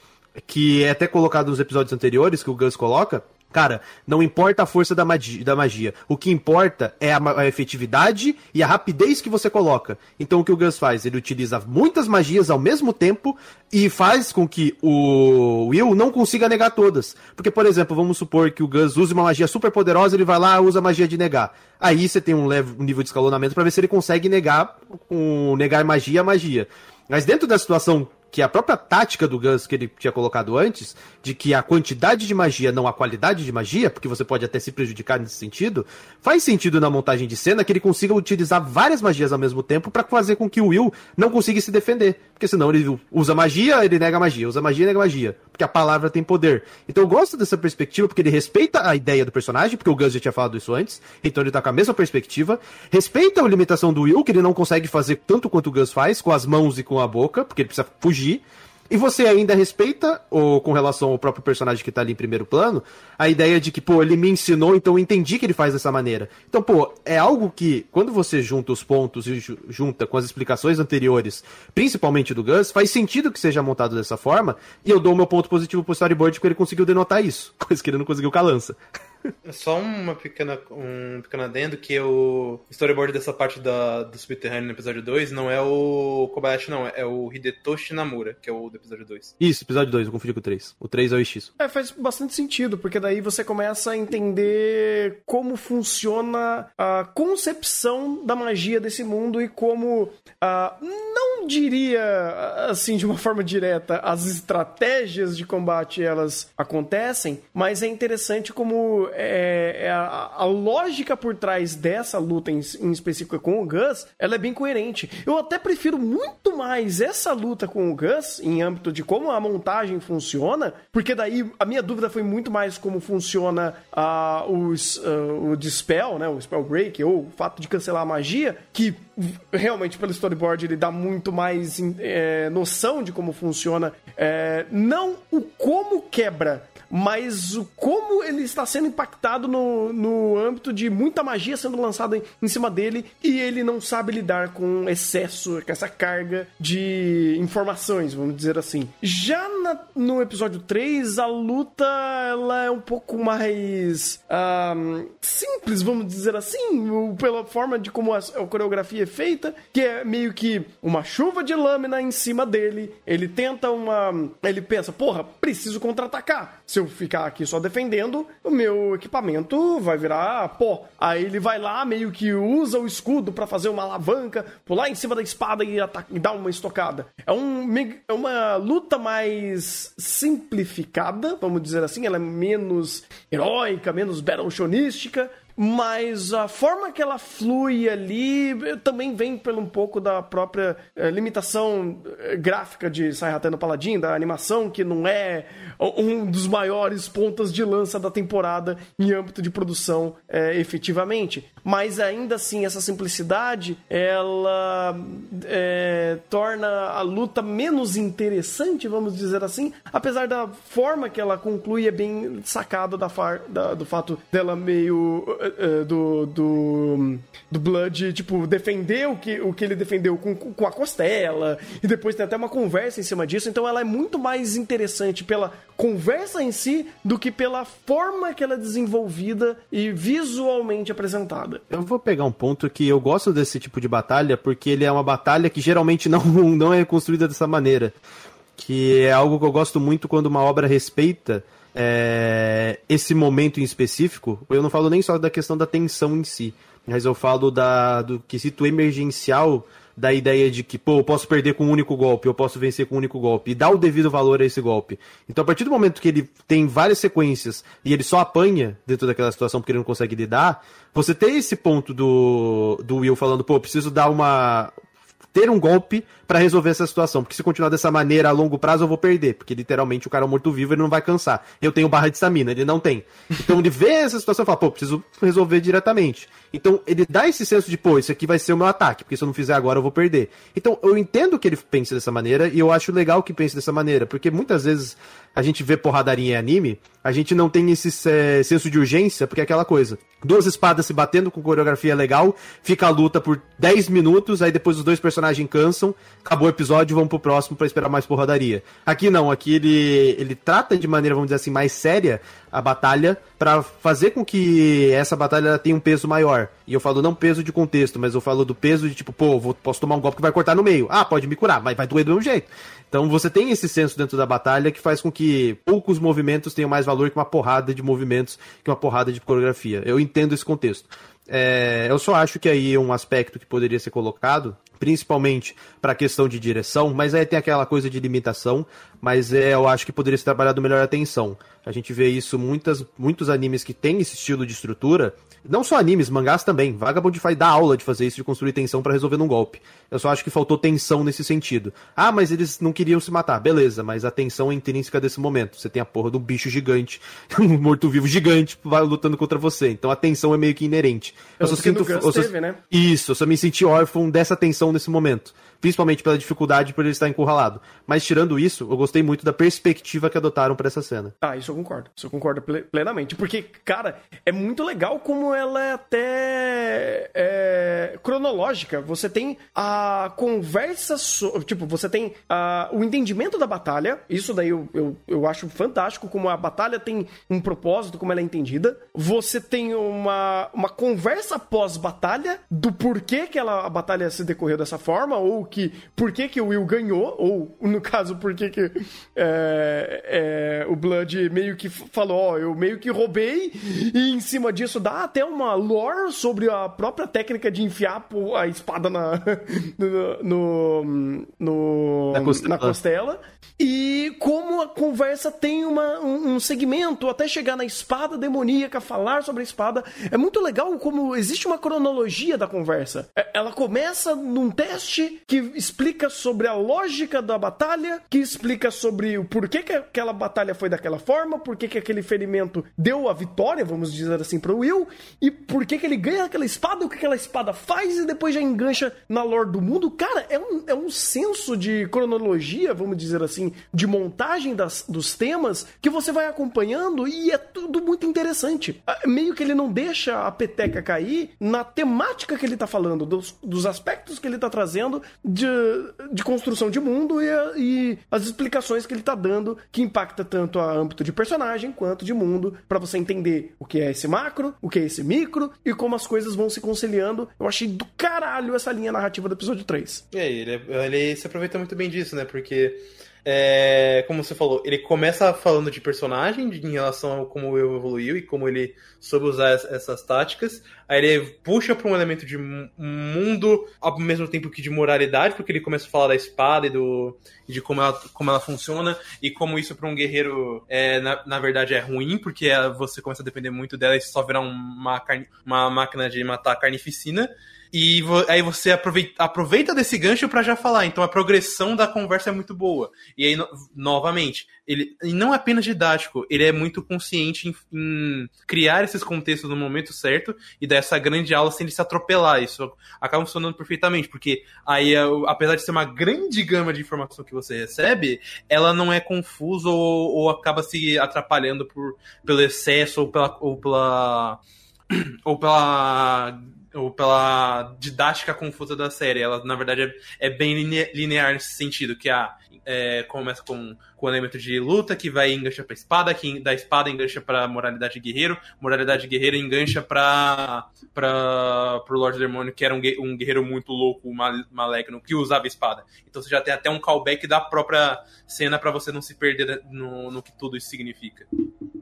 que é até colocado nos episódios anteriores, que o Gus coloca, Cara, não importa a força da magia, da magia. O que importa é a, a, efetividade e a rapidez que você coloca. Então o que o Gus faz? Ele utiliza muitas magias ao mesmo tempo e faz com que o Will não consiga negar todas. Porque, por exemplo, vamos supor que o Gus use uma magia super poderosa, ele vai lá usa a magia de negar. Aí você tem um, um nível de escalonamento para ver se ele consegue negar, um, negar magia a magia. Mas dentro da situação que a própria tática do Gus que ele tinha colocado antes, de que a quantidade de magia, não a qualidade de magia, porque você pode até se prejudicar nesse sentido, faz sentido na montagem de cena que ele consiga utilizar várias magias ao mesmo tempo para fazer com que o Will não consiga se defender. Porque senão ele usa magia, ele nega magia, usa magia, nega magia. Porque a palavra tem poder. Então eu gosto dessa perspectiva, porque ele respeita a ideia do personagem, porque o Gus já tinha falado isso antes, então ele tá com a mesma perspectiva. Respeita a limitação do Will, que ele não consegue fazer tanto quanto o Gus faz, com as mãos e com a boca, porque ele precisa fugir fugir. E você ainda respeita, ou com relação ao próprio personagem que tá ali em primeiro plano, a ideia de que, pô, ele me ensinou, então eu entendi que ele faz dessa maneira. Então, pô, é algo que, quando você junta os pontos e ju- junta com as explicações anteriores, principalmente do Gus, faz sentido que seja montado dessa forma, e eu dou o meu ponto positivo pro storyboard porque ele conseguiu denotar isso, coisa que ele não conseguiu com a lança. Só uma pequena, um pequeno adendo que o storyboard dessa parte da, do subterrâneo no episódio 2 não é o Kobayashi, não, é o Hidetoshi Namura, que é o do episódio 2. Isso, episódio 2, eu confundi com o 3. O 3 é o Ishizu. É, faz bastante sentido, porque daí você começa a entender como funciona a concepção da magia desse mundo e como, ah, não diria assim de uma forma direta, as estratégias de combate elas acontecem, mas é interessante como é, é a, a lógica por trás dessa luta em, em específico com o Gus, ela é bem coerente. Eu até prefiro muito mais essa luta com o Gus em âmbito de como a montagem funciona, porque daí a minha dúvida foi muito mais como funciona ah, os, ah, o Dispel, né, o Spell Break, ou o fato de cancelar a magia, que realmente pelo storyboard ele dá muito mais é, noção de como funciona, é, não o como quebra, mas o como ele está sendo impactado no, no âmbito de muita magia sendo lançada em, em cima dele e ele não sabe lidar com excesso, com essa carga de informações, vamos dizer assim. Já na- no episódio 3, a luta ela é um pouco mais ah, simples, vamos dizer assim, pela forma de como a, a coreografia é feita, que é meio que uma chuva de lâmina em cima dele. Ele tenta uma. Ele pensa, porra, preciso contra-atacar. Se eu ficar aqui só defendendo, o meu equipamento vai virar pó. Aí ele vai lá, meio que usa o escudo pra fazer uma alavanca, pular em cima da espada e, e dar uma estocada. É, um, é uma luta mais simplificada, vamos dizer assim. Ela é menos heróica, menos battlechonística. Mas a forma que ela flui ali também vem pelo um pouco da própria eh, limitação eh, gráfica de Sayhata no Paladin, da animação, que não é um dos maiores pontas de lança da temporada em âmbito de produção eh, efetivamente. Mas ainda assim, essa simplicidade ela eh, torna a luta menos interessante, vamos dizer assim, apesar da forma que ela conclui é bem sacada da, da- do fato dela meio do, do do Blood tipo defender o que, o que ele defendeu com, com a costela e depois tem até uma conversa em cima disso então ela é muito mais interessante pela conversa em si do que pela forma que ela é desenvolvida e visualmente apresentada Eu vou pegar um ponto que eu gosto desse tipo de batalha porque ele é uma batalha que geralmente não, não é construída dessa maneira. Que é algo que eu gosto muito quando uma obra respeita é, esse momento em específico. Eu não falo nem só da questão da tensão em si, mas eu falo da, do quesito emergencial da ideia de que, pô, eu posso perder com um único golpe, eu posso vencer com um único golpe, e dar o devido valor a esse golpe. Então, a partir do momento que ele tem várias sequências e ele só apanha dentro daquela situação porque ele não consegue lidar, você tem esse ponto do, do Will falando, pô, preciso dar uma. Ter um golpe pra resolver essa situação, porque se continuar dessa maneira a longo prazo eu vou perder, porque literalmente o cara é um morto-vivo ele não vai cansar. Eu tenho barra de estamina, ele não tem. Então ele vê essa situação e fala, pô, preciso resolver diretamente. Então ele dá esse senso de, pô, isso aqui vai ser o meu ataque, porque se eu não fizer agora eu vou perder. Então eu entendo que ele pense dessa maneira e eu acho legal que pense dessa maneira, porque muitas vezes a gente vê porradaria em anime, a gente não tem esse eh, senso de urgência, porque é aquela coisa. Duas espadas se batendo com coreografia legal, fica a luta por 10 minutos, aí depois os dois personagens cansam, acabou o episódio, vamos pro próximo pra esperar mais porradaria. Aqui não, aqui ele, ele trata de maneira, vamos dizer assim, mais séria a batalha pra fazer com que essa batalha tenha um peso maior. E eu falo não peso de contexto, mas eu falo do peso de tipo, pô, vou, posso tomar um golpe que vai cortar no meio. Ah, pode me curar, mas vai doer do mesmo jeito. Então você tem esse senso dentro da batalha que faz com que poucos movimentos tenham mais valor que uma porrada de movimentos, que uma porrada de coreografia. Eu entendo esse contexto. É, eu só acho que aí é um aspecto que poderia ser colocado, principalmente para a questão de direção, mas aí tem aquela coisa de limitação, mas é, eu acho que poderia ser trabalhado melhor a atenção. A gente vê isso muitas, muitos animes que têm esse estilo de estrutura, não só animes, mangás também. Vagabond vai dar aula de fazer isso, de construir tensão para resolver num golpe. Eu só acho que faltou tensão nesse sentido. Ah, mas eles não queriam se matar. Beleza, mas a tensão é intrínseca desse momento. Você tem a porra um bicho gigante, um morto-vivo gigante vai lutando contra você. Então a tensão é meio que inerente. Eu só Tanto que sinto. eu só- teve, né? Isso, eu só me senti órfão dessa tensão nesse momento. Principalmente pela dificuldade por ele estar encurralado. Mas tirando isso, eu gostei muito da perspectiva que adotaram para essa cena. Ah, isso eu concordo. Isso eu concordo ple- plenamente. Porque, cara, é muito legal como ela é até é, cronológica. Você tem a conversa. so- tipo, você tem ah, o entendimento da batalha. Isso daí eu, eu, eu acho fantástico. Como a batalha tem um propósito, como ela é entendida. Você tem uma, uma conversa pós-batalha do porquê que ela, a batalha se decorreu dessa forma. Ou que por que, que o Will ganhou. Ou, no caso, por que, que é, é, o Blood meio que falou: Ó, eu meio que roubei. E em cima disso dá até uma lore sobre a própria técnica de enfiar a espada na, no, no, no- Na costela. na costela. E como a conversa tem uma, um, um segmento até chegar na espada demoníaca, falar sobre a espada. É muito legal como existe uma cronologia da conversa. É- Ela começa num teste que explica sobre a lógica da batalha, que explica sobre o porquê que aquela batalha foi daquela forma, porquê que aquele ferimento deu a vitória, vamos dizer assim, pro Will, e porquê que ele ganha aquela espada, o que aquela espada faz, e depois já engancha na lore do mundo. Cara, é um, é um senso de cronologia, vamos dizer assim, de montagem das, dos temas que você vai acompanhando e é tudo muito interessante. Ah, Meio que ele não deixa a peteca cair na temática que ele tá falando, dos, dos aspectos que ele tá trazendo de, de construção de mundo e, a- e as explicações que ele tá dando que impacta tanto a âmbito de personagem quanto de mundo pra você entender o que é esse macro, o que é esse micro e como as coisas vão se conciliando. Eu achei do caralho essa linha narrativa do episódio 3. E aí, ele, ele se aproveita muito bem disso, né? Porque, é, como você falou, ele começa falando de personagem, de, em relação a como eu evoluiu e como ele soube usar es- essas táticas. Aí ele puxa para um elemento de mu- mundo, ao mesmo tempo que de moralidade, porque ele começa a falar da espada e do, de como ela, como ela funciona e como isso para um guerreiro, é, na, na verdade, é ruim, porque é, você começa a depender muito dela e só virar uma, uma máquina de matar carnificina. E aí você aproveita, aproveita desse gancho pra já falar. Então a progressão da conversa é muito boa. E aí, no- novamente, ele não é apenas didático, ele é muito consciente em, em criar esses contextos no momento certo e dar essa grande aula sem ele se atropelar. Isso acaba funcionando perfeitamente, porque aí, é apesar de ser uma grande gama de informação que você recebe, ela não é confusa ou, ou acaba se atrapalhando por, pelo excesso ou pela. Ou pela ou pela ou pela didática confusa da série. Ela, na verdade, é, é bem line- linear nesse sentido, que a, é, começa com, com o elemento de luta, que vai engancha pra espada, que da espada engancha pra moralidade de guerreiro, moralidade de guerreiro engancha pra, pra, pro Lorde Demônio, que era um, um guerreiro muito louco, mal- maligno, que usava espada. Então você já tem até um callback da própria cena pra você não se perder no, no que tudo isso significa.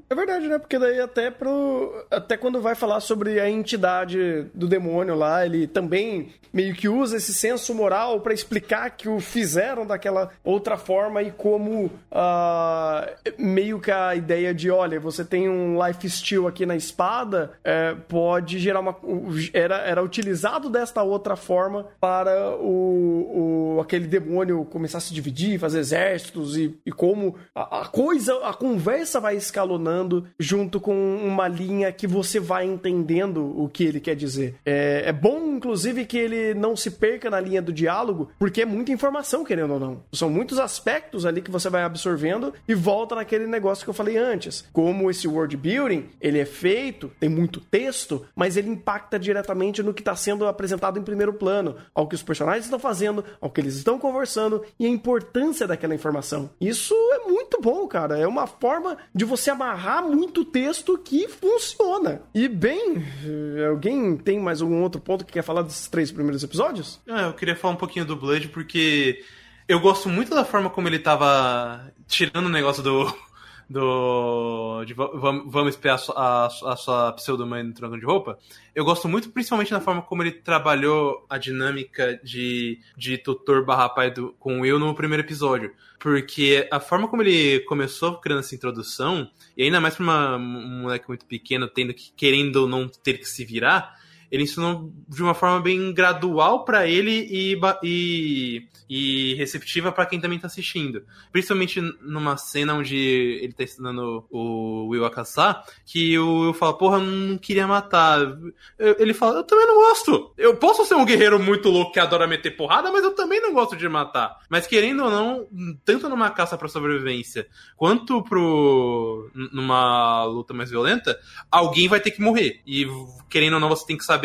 É verdade, né? Porque daí até pro. Até quando vai falar sobre a entidade do demônio lá, ele também meio que usa esse senso moral pra explicar que o fizeram daquela outra forma e como ah, meio que a ideia de, olha, você tem um life steal aqui na espada, é, pode gerar uma. Era, era utilizado desta outra forma para o, o aquele demônio começar a se dividir, fazer exércitos e, e como a, a coisa, a conversa vai escalonando junto com uma linha que você vai entendendo o que ele quer dizer. É, é bom, inclusive, que ele não se perca na linha do diálogo, porque é muita informação, querendo ou não. São muitos aspectos ali que você vai absorvendo e volta naquele negócio que eu falei antes. Como esse world building, ele é feito, tem muito texto, mas ele impacta diretamente no que está sendo apresentado em primeiro plano, ao que os personagens estão fazendo, ao que eles estão conversando e a importância daquela informação. Isso é muito bom, cara. É uma forma de você amarrar muito texto que funciona. E bem, alguém tem mais algum outro ponto que quer falar desses três primeiros episódios? Eu queria falar um pouquinho do Blood porque eu gosto muito da forma como ele tava tirando o negócio do. do de va- vamos, vamos espiar a, sua- a, a sua pseudo-mãe no trono de roupa. Eu gosto muito, principalmente na forma como ele trabalhou a dinâmica de, de tutor barra pai do, com o Will no primeiro episódio. Porque a forma como ele começou criando essa introdução, e ainda mais pra uma, um moleque muito pequeno, tendo que, querendo ou não ter que se virar, ele ensinou de uma forma bem gradual para ele e, e, e receptiva para quem também tá assistindo. Principalmente numa cena onde ele tá ensinando o Will a caçar, que o Will fala, porra, não queria matar. Ele fala, eu também não gosto. Eu posso ser um guerreiro muito louco que adora meter porrada, mas eu também não gosto de matar. Mas querendo ou não, tanto numa caça pra sobrevivência, quanto pro numa luta mais violenta, alguém vai ter que morrer. E querendo ou não, você tem que saber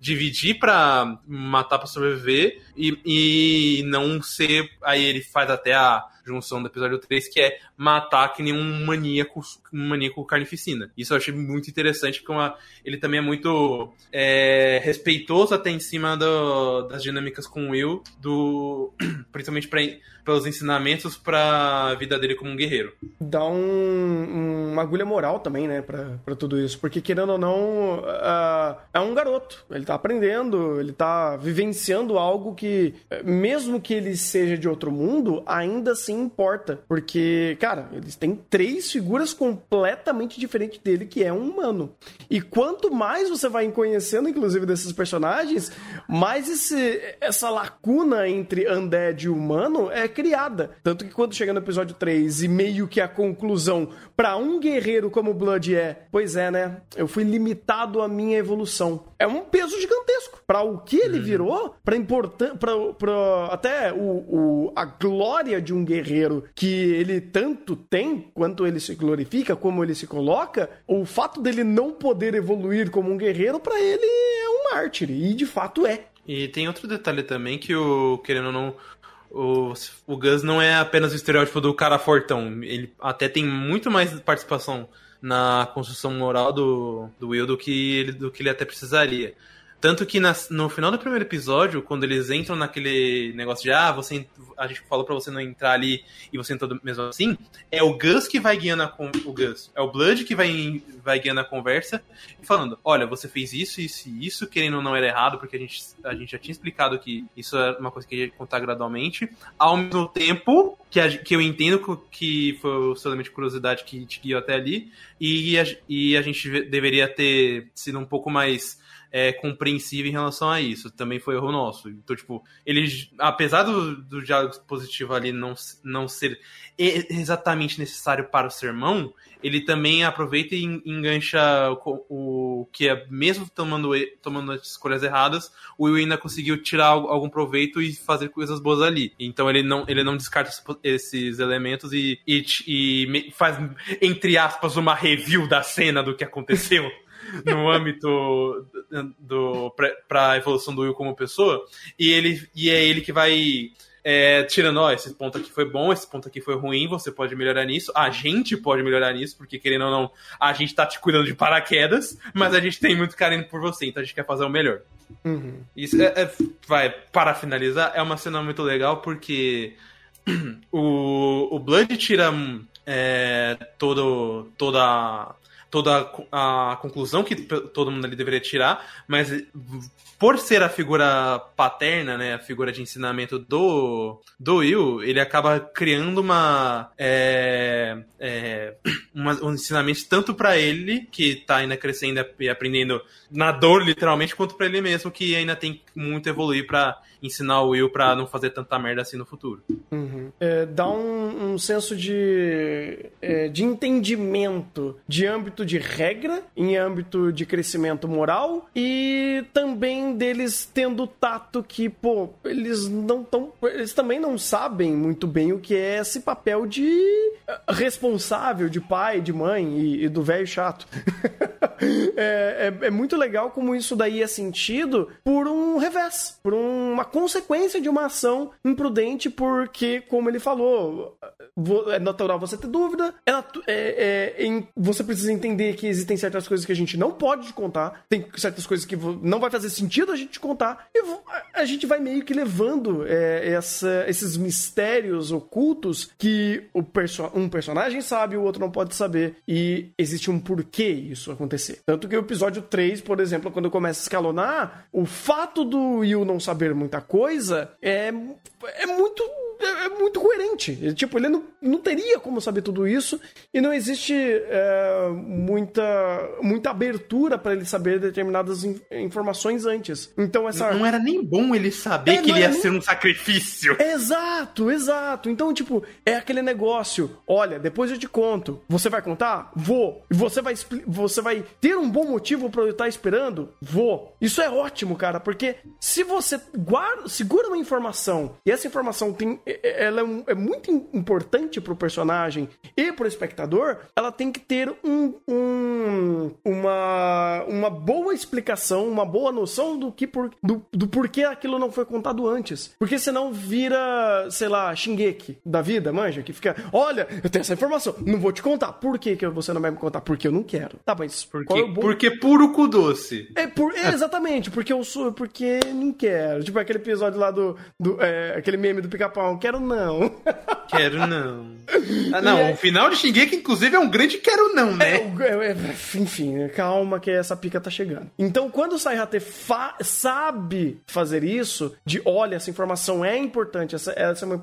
dividir para matar para sobreviver e, e não ser. Aí ele faz até a junção do episódio 3, que é matar que nem um maníaco, um maníaco carnificina. Isso eu achei muito interessante, porque uma, ele também é muito é, respeitoso até em cima do, das dinâmicas com o Will, do, principalmente pra, pelos ensinamentos para a vida dele como um guerreiro. Dá um, uma agulha moral também, né, pra, tudo isso. Porque, querendo ou não, uh, é um garoto. Ele tá aprendendo, ele tá vivenciando algo que, mesmo que ele seja de outro mundo, ainda assim importa. Porque, cara, eles têm três figuras completamente diferentes dele, que é um humano. E quanto mais você vai conhecendo, inclusive, desses personagens, mais esse, essa lacuna entre undead e humano é criada. Tanto que quando chega no episódio 3 e meio que a conclusão para um guerreiro como o Blood é, pois é, né? Eu fui limitado à minha evolução. É um peso gigantesco para o que ele uhum. virou, para importan para até o, o, a glória de um guerreiro que ele tanto tem, quanto ele se glorifica, como ele se coloca, o fato dele não poder evoluir como um guerreiro para ele é um mártir e de fato é. E tem outro detalhe também que o querendo ou não o, o Gus não é apenas o estereótipo do cara fortão. Ele até tem muito mais participação na construção moral do, do Will do que, ele, do que ele até precisaria. Tanto que no final do primeiro episódio, quando eles entram naquele negócio de ah, você, a gente falou para você não entrar ali e você entrou mesmo assim, é o Gus que vai guiando a, o Gus, é o Blood que vai, vai guiando a conversa e falando, olha, você fez isso, isso e isso, querendo ou não era errado, porque a gente, a gente já tinha explicado que isso é uma coisa que ia contar gradualmente, ao mesmo tempo que, a, que eu entendo que foi solamente curiosidade que te guiou até ali, e a, e a gente deveria ter sido um pouco mais é, compreensível em relação a isso. Também foi erro nosso. Então, tipo, ele, apesar do, do diálogo positivo ali não, não ser exatamente necessário para o sermão, ele também aproveita e engancha o, o que é, mesmo tomando, tomando escolhas erradas, o Will ainda conseguiu tirar algum proveito e fazer coisas boas ali. Então ele não, ele não descarta esses elementos e, e, e faz, entre aspas, uma review da cena do que aconteceu. no âmbito do, para a evolução do Will como pessoa, e ele e é ele que vai é, tirando, ó, esse ponto aqui foi bom, esse ponto aqui foi ruim, você pode melhorar nisso, a gente pode melhorar nisso, porque querendo ou não, a gente tá te cuidando de paraquedas, mas a gente tem muito carinho por você, então a gente quer fazer o melhor. Uhum. Isso é, é, vai, para finalizar, é uma cena muito legal porque o, o Blood tira é, todo, toda toda a conclusão que todo mundo ali deveria tirar, mas por ser a figura paterna, né, a figura de ensinamento do, do Will, ele acaba criando uma, é, é, uma um ensinamento tanto para ele, que tá ainda crescendo e aprendendo na dor, literalmente, quanto para ele mesmo, que ainda tem muito a evoluir para ensinar o Will para não fazer tanta merda assim no futuro. Uhum. É, dá um, um senso de, é, de entendimento de âmbito de regra, em âmbito de crescimento moral e também deles tendo tato que, pô, eles não tão. Eles também não sabem muito bem o que é esse papel de responsável, de pai, de mãe e, e do velho chato. é, é, é muito legal como isso daí é sentido por um revés, por uma consequência de uma ação imprudente, porque, como ele falou, é natural você ter dúvida, é, é, é você precisa entender que existem certas coisas que a gente não pode contar, tem certas coisas que não vai fazer sentido a gente contar, e a gente vai meio que levando é, essa, esses mistérios ocultos que perso um personagem sabe, o outro não pode saber, e existe um porquê isso acontecer. Tanto que o episódio 3, por exemplo, quando começa a escalonar, o fato do Will não saber muita coisa é, é muito é, é muito coerente. Ele, tipo, ele não, não teria como saber tudo isso e não existe é, muita, muita abertura para ele saber determinadas in- informações antes. Então essa. Não era nem bom ele saber É, que ele ia era nem- ser um sacrifício. Exato, exato. Então, tipo, é aquele negócio. Olha, depois eu te conto. Você vai contar? Vou. E você vai, você vai ter um bom motivo pra eu estar esperando? Vou. Isso é ótimo, cara, porque se você guarda, segura uma informação e essa informação tem, é- é- ela é, é muito im- importante pro personagem e pro espectador, ela tem que ter um, um- uma, uma boa explicação, uma boa noção do que por, do, do porquê aquilo não foi contado antes. Porque senão vira, sei lá, Shingeki da vida, manja, que fica, olha, eu tenho essa informação, não vou te contar. Por que, que você não vai me contar? Porque eu não quero. Tá, mas Porque, qual é o porque puro cu doce. É, por, é, exatamente, porque eu sou, porque não quero. Tipo aquele episódio lá do, do é, aquele meme do pica-pau, quero não. Quero não. Ah, não, aí- o final de Shingeki, inclusive, é um grande quero não, né? É, é, é, enfim, calma que essa pica tá chegando. Então, quando o Saihate fa- sabe fazer isso, de olha, essa informação é importante, essa, essa é uma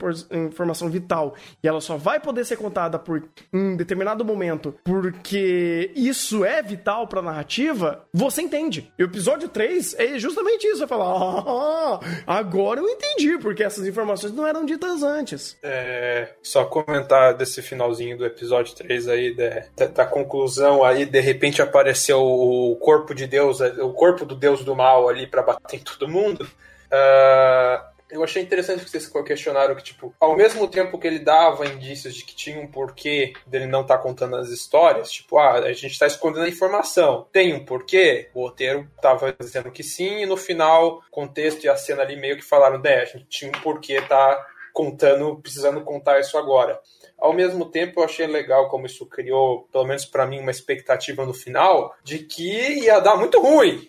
informação vital, e ela só vai poder ser contada por em determinado momento, porque isso é vital pra narrativa, você entende. E o episódio 3 é justamente isso. Você fala, ah, agora eu entendi, porque essas informações não eram ditas antes. É, só comentar desse finalzinho do episódio 3 aí, da, da- conclusão aí, de repente apareceu o corpo de Deus, o corpo do Deus do mal ali pra bater em todo mundo. Ah, eu achei interessante que vocês questionaram que, tipo, ao mesmo tempo que ele dava indícios de que tinha um porquê dele não estar contando as histórias, tipo, ah, a gente tá escondendo a informação. Tem um porquê? O roteiro tava dizendo que sim, e no final, o contexto e a cena ali meio que falaram, né, a gente tinha um porquê tá contando, precisando contar isso agora. Ao mesmo tempo, eu achei legal como isso criou, pelo menos pra mim, uma expectativa no final de que ia dar muito ruim.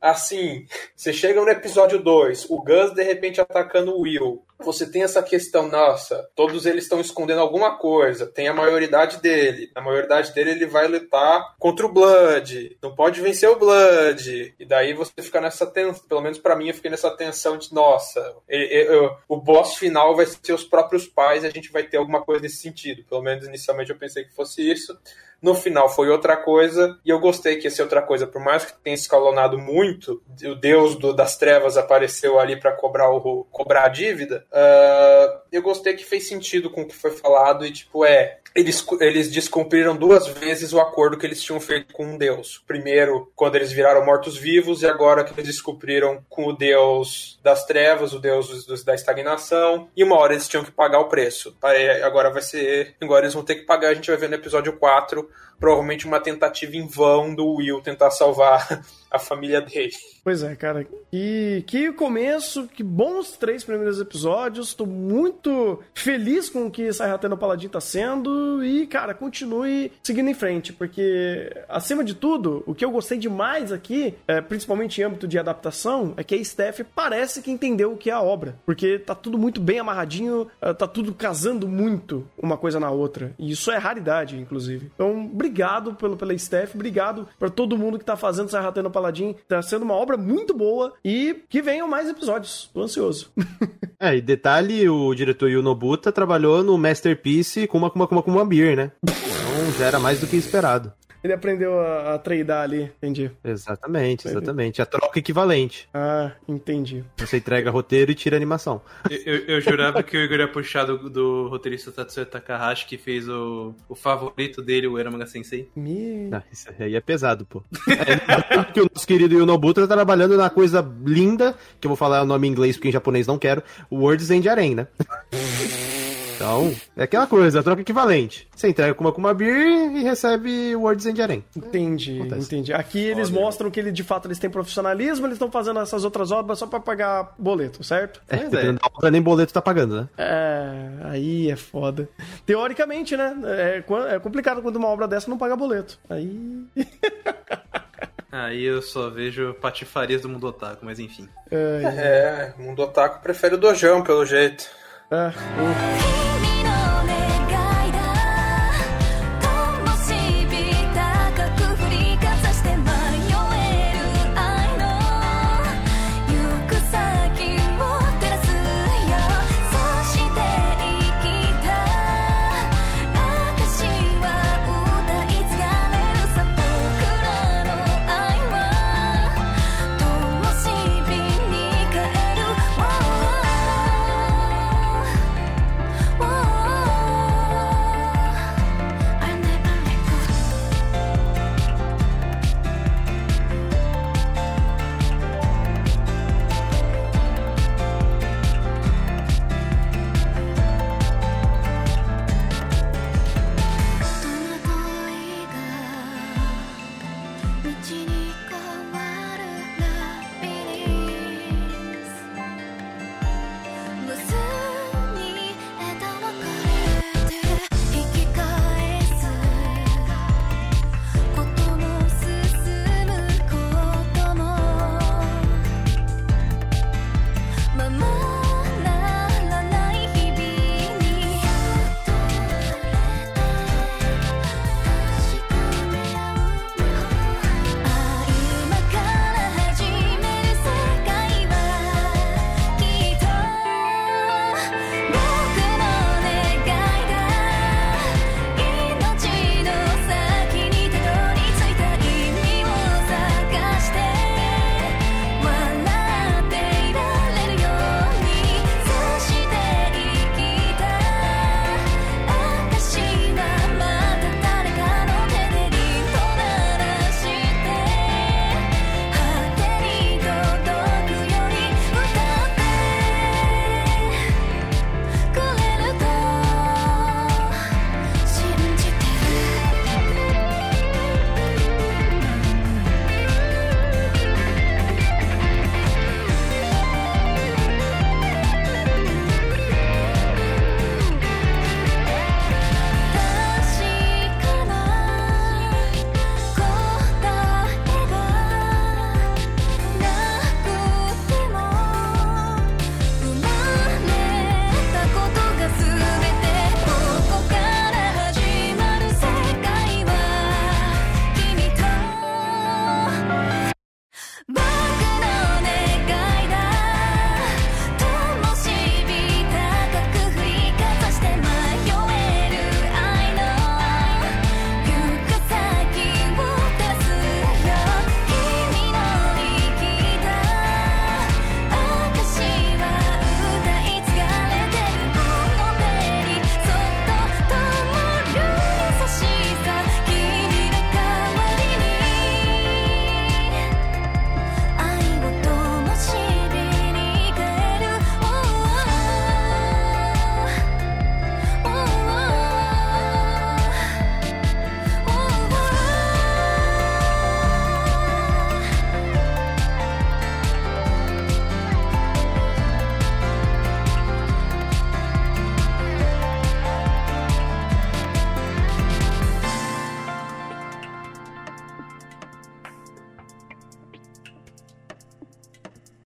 Assim, você chega no episódio 2, o Gus de repente atacando o Will. Você tem essa questão, nossa, todos eles estão escondendo alguma coisa. Tem a maioridade dele. Na maioridade dele, ele vai lutar contra o Blood. Não pode vencer o Blood. E daí você fica nessa tensão. Pelo menos pra mim, eu fiquei nessa tensão de, nossa, ele- o boss final vai ser os próprios pais a gente vai ter alguma coisa nesse sentido. Pelo menos inicialmente eu pensei que fosse isso. No final foi outra coisa, e eu gostei que ser outra coisa. Por mais que tenha escalonado muito, o deus do- das trevas apareceu ali pra cobrar, cobrar a dívida. ah, eu gostei que fez sentido com o que foi falado, e tipo, é. Eles, eles descumpriram duas vezes o acordo que eles tinham feito com um deus. Primeiro, quando eles viraram mortos-vivos, e agora que eles descobriram com o deus das trevas, o deus dos- da estagnação. E uma hora eles tinham que pagar o preço. Agora vai ser. Agora eles vão ter que pagar, a gente vai ver no episódio 4, provavelmente uma tentativa em vão do Will tentar salvar a família dele. Pois é, cara. E que começo, que bons três primeiros episódios. Tô muito feliz com o que Saihate no Paladin tá sendo. E, cara, continue seguindo em frente. Porque, acima de tudo, o que eu gostei demais aqui, é, principalmente em âmbito de adaptação, é que a Steph parece que entendeu o que é a obra. Porque tá tudo muito bem amarradinho, é, tá tudo casando muito uma coisa na outra. E isso é raridade, inclusive. Então, obrigado pelo, pela Steph, obrigado pra todo mundo que tá fazendo Saihate no Paladin. Tá sendo uma obra muito boa e que venham mais episódios. Tô ansioso. É, e detalhe, o diretor Yu Nobuta trabalhou no Masterpiece com uma, com uma, com uma beer, né? Então já era mais do que esperado. Ele aprendeu a, a tradar ali, entendi. Exatamente, exatamente. A troca equivalente. Ah, entendi. Você entrega roteiro e tira animação. Eu, eu- eu jurava que o Igor ia puxar do, do roteirista Tatsuya Takahashi, que fez o, o favorito dele, o Eramaga Sensei. Me... Ah, isso aí é pesado, pô. É, que o nosso querido Yu Nobuta tá trabalhando na coisa linda, que eu vou falar o nome em inglês porque em japonês não quero, Words End Arena, né? Então, é aquela coisa, a troca equivalente. Você entrega com uma Kuma Beer e recebe Words End Arena. Entendi, Acontece. entendi. Aqui eles mostram que ele, de fato eles têm profissionalismo, eles estão fazendo essas outras obras só pra pagar boleto, certo? É, Pois é. obra, nem boleto tá pagando, né? É, aí é foda. Teoricamente, né? É, é complicado quando uma obra dessa não paga boleto. Aí. Aí eu só vejo patifarias do mundo otaku, mas enfim. É, É, o mundo otaku prefere o dojão, pelo jeito. É.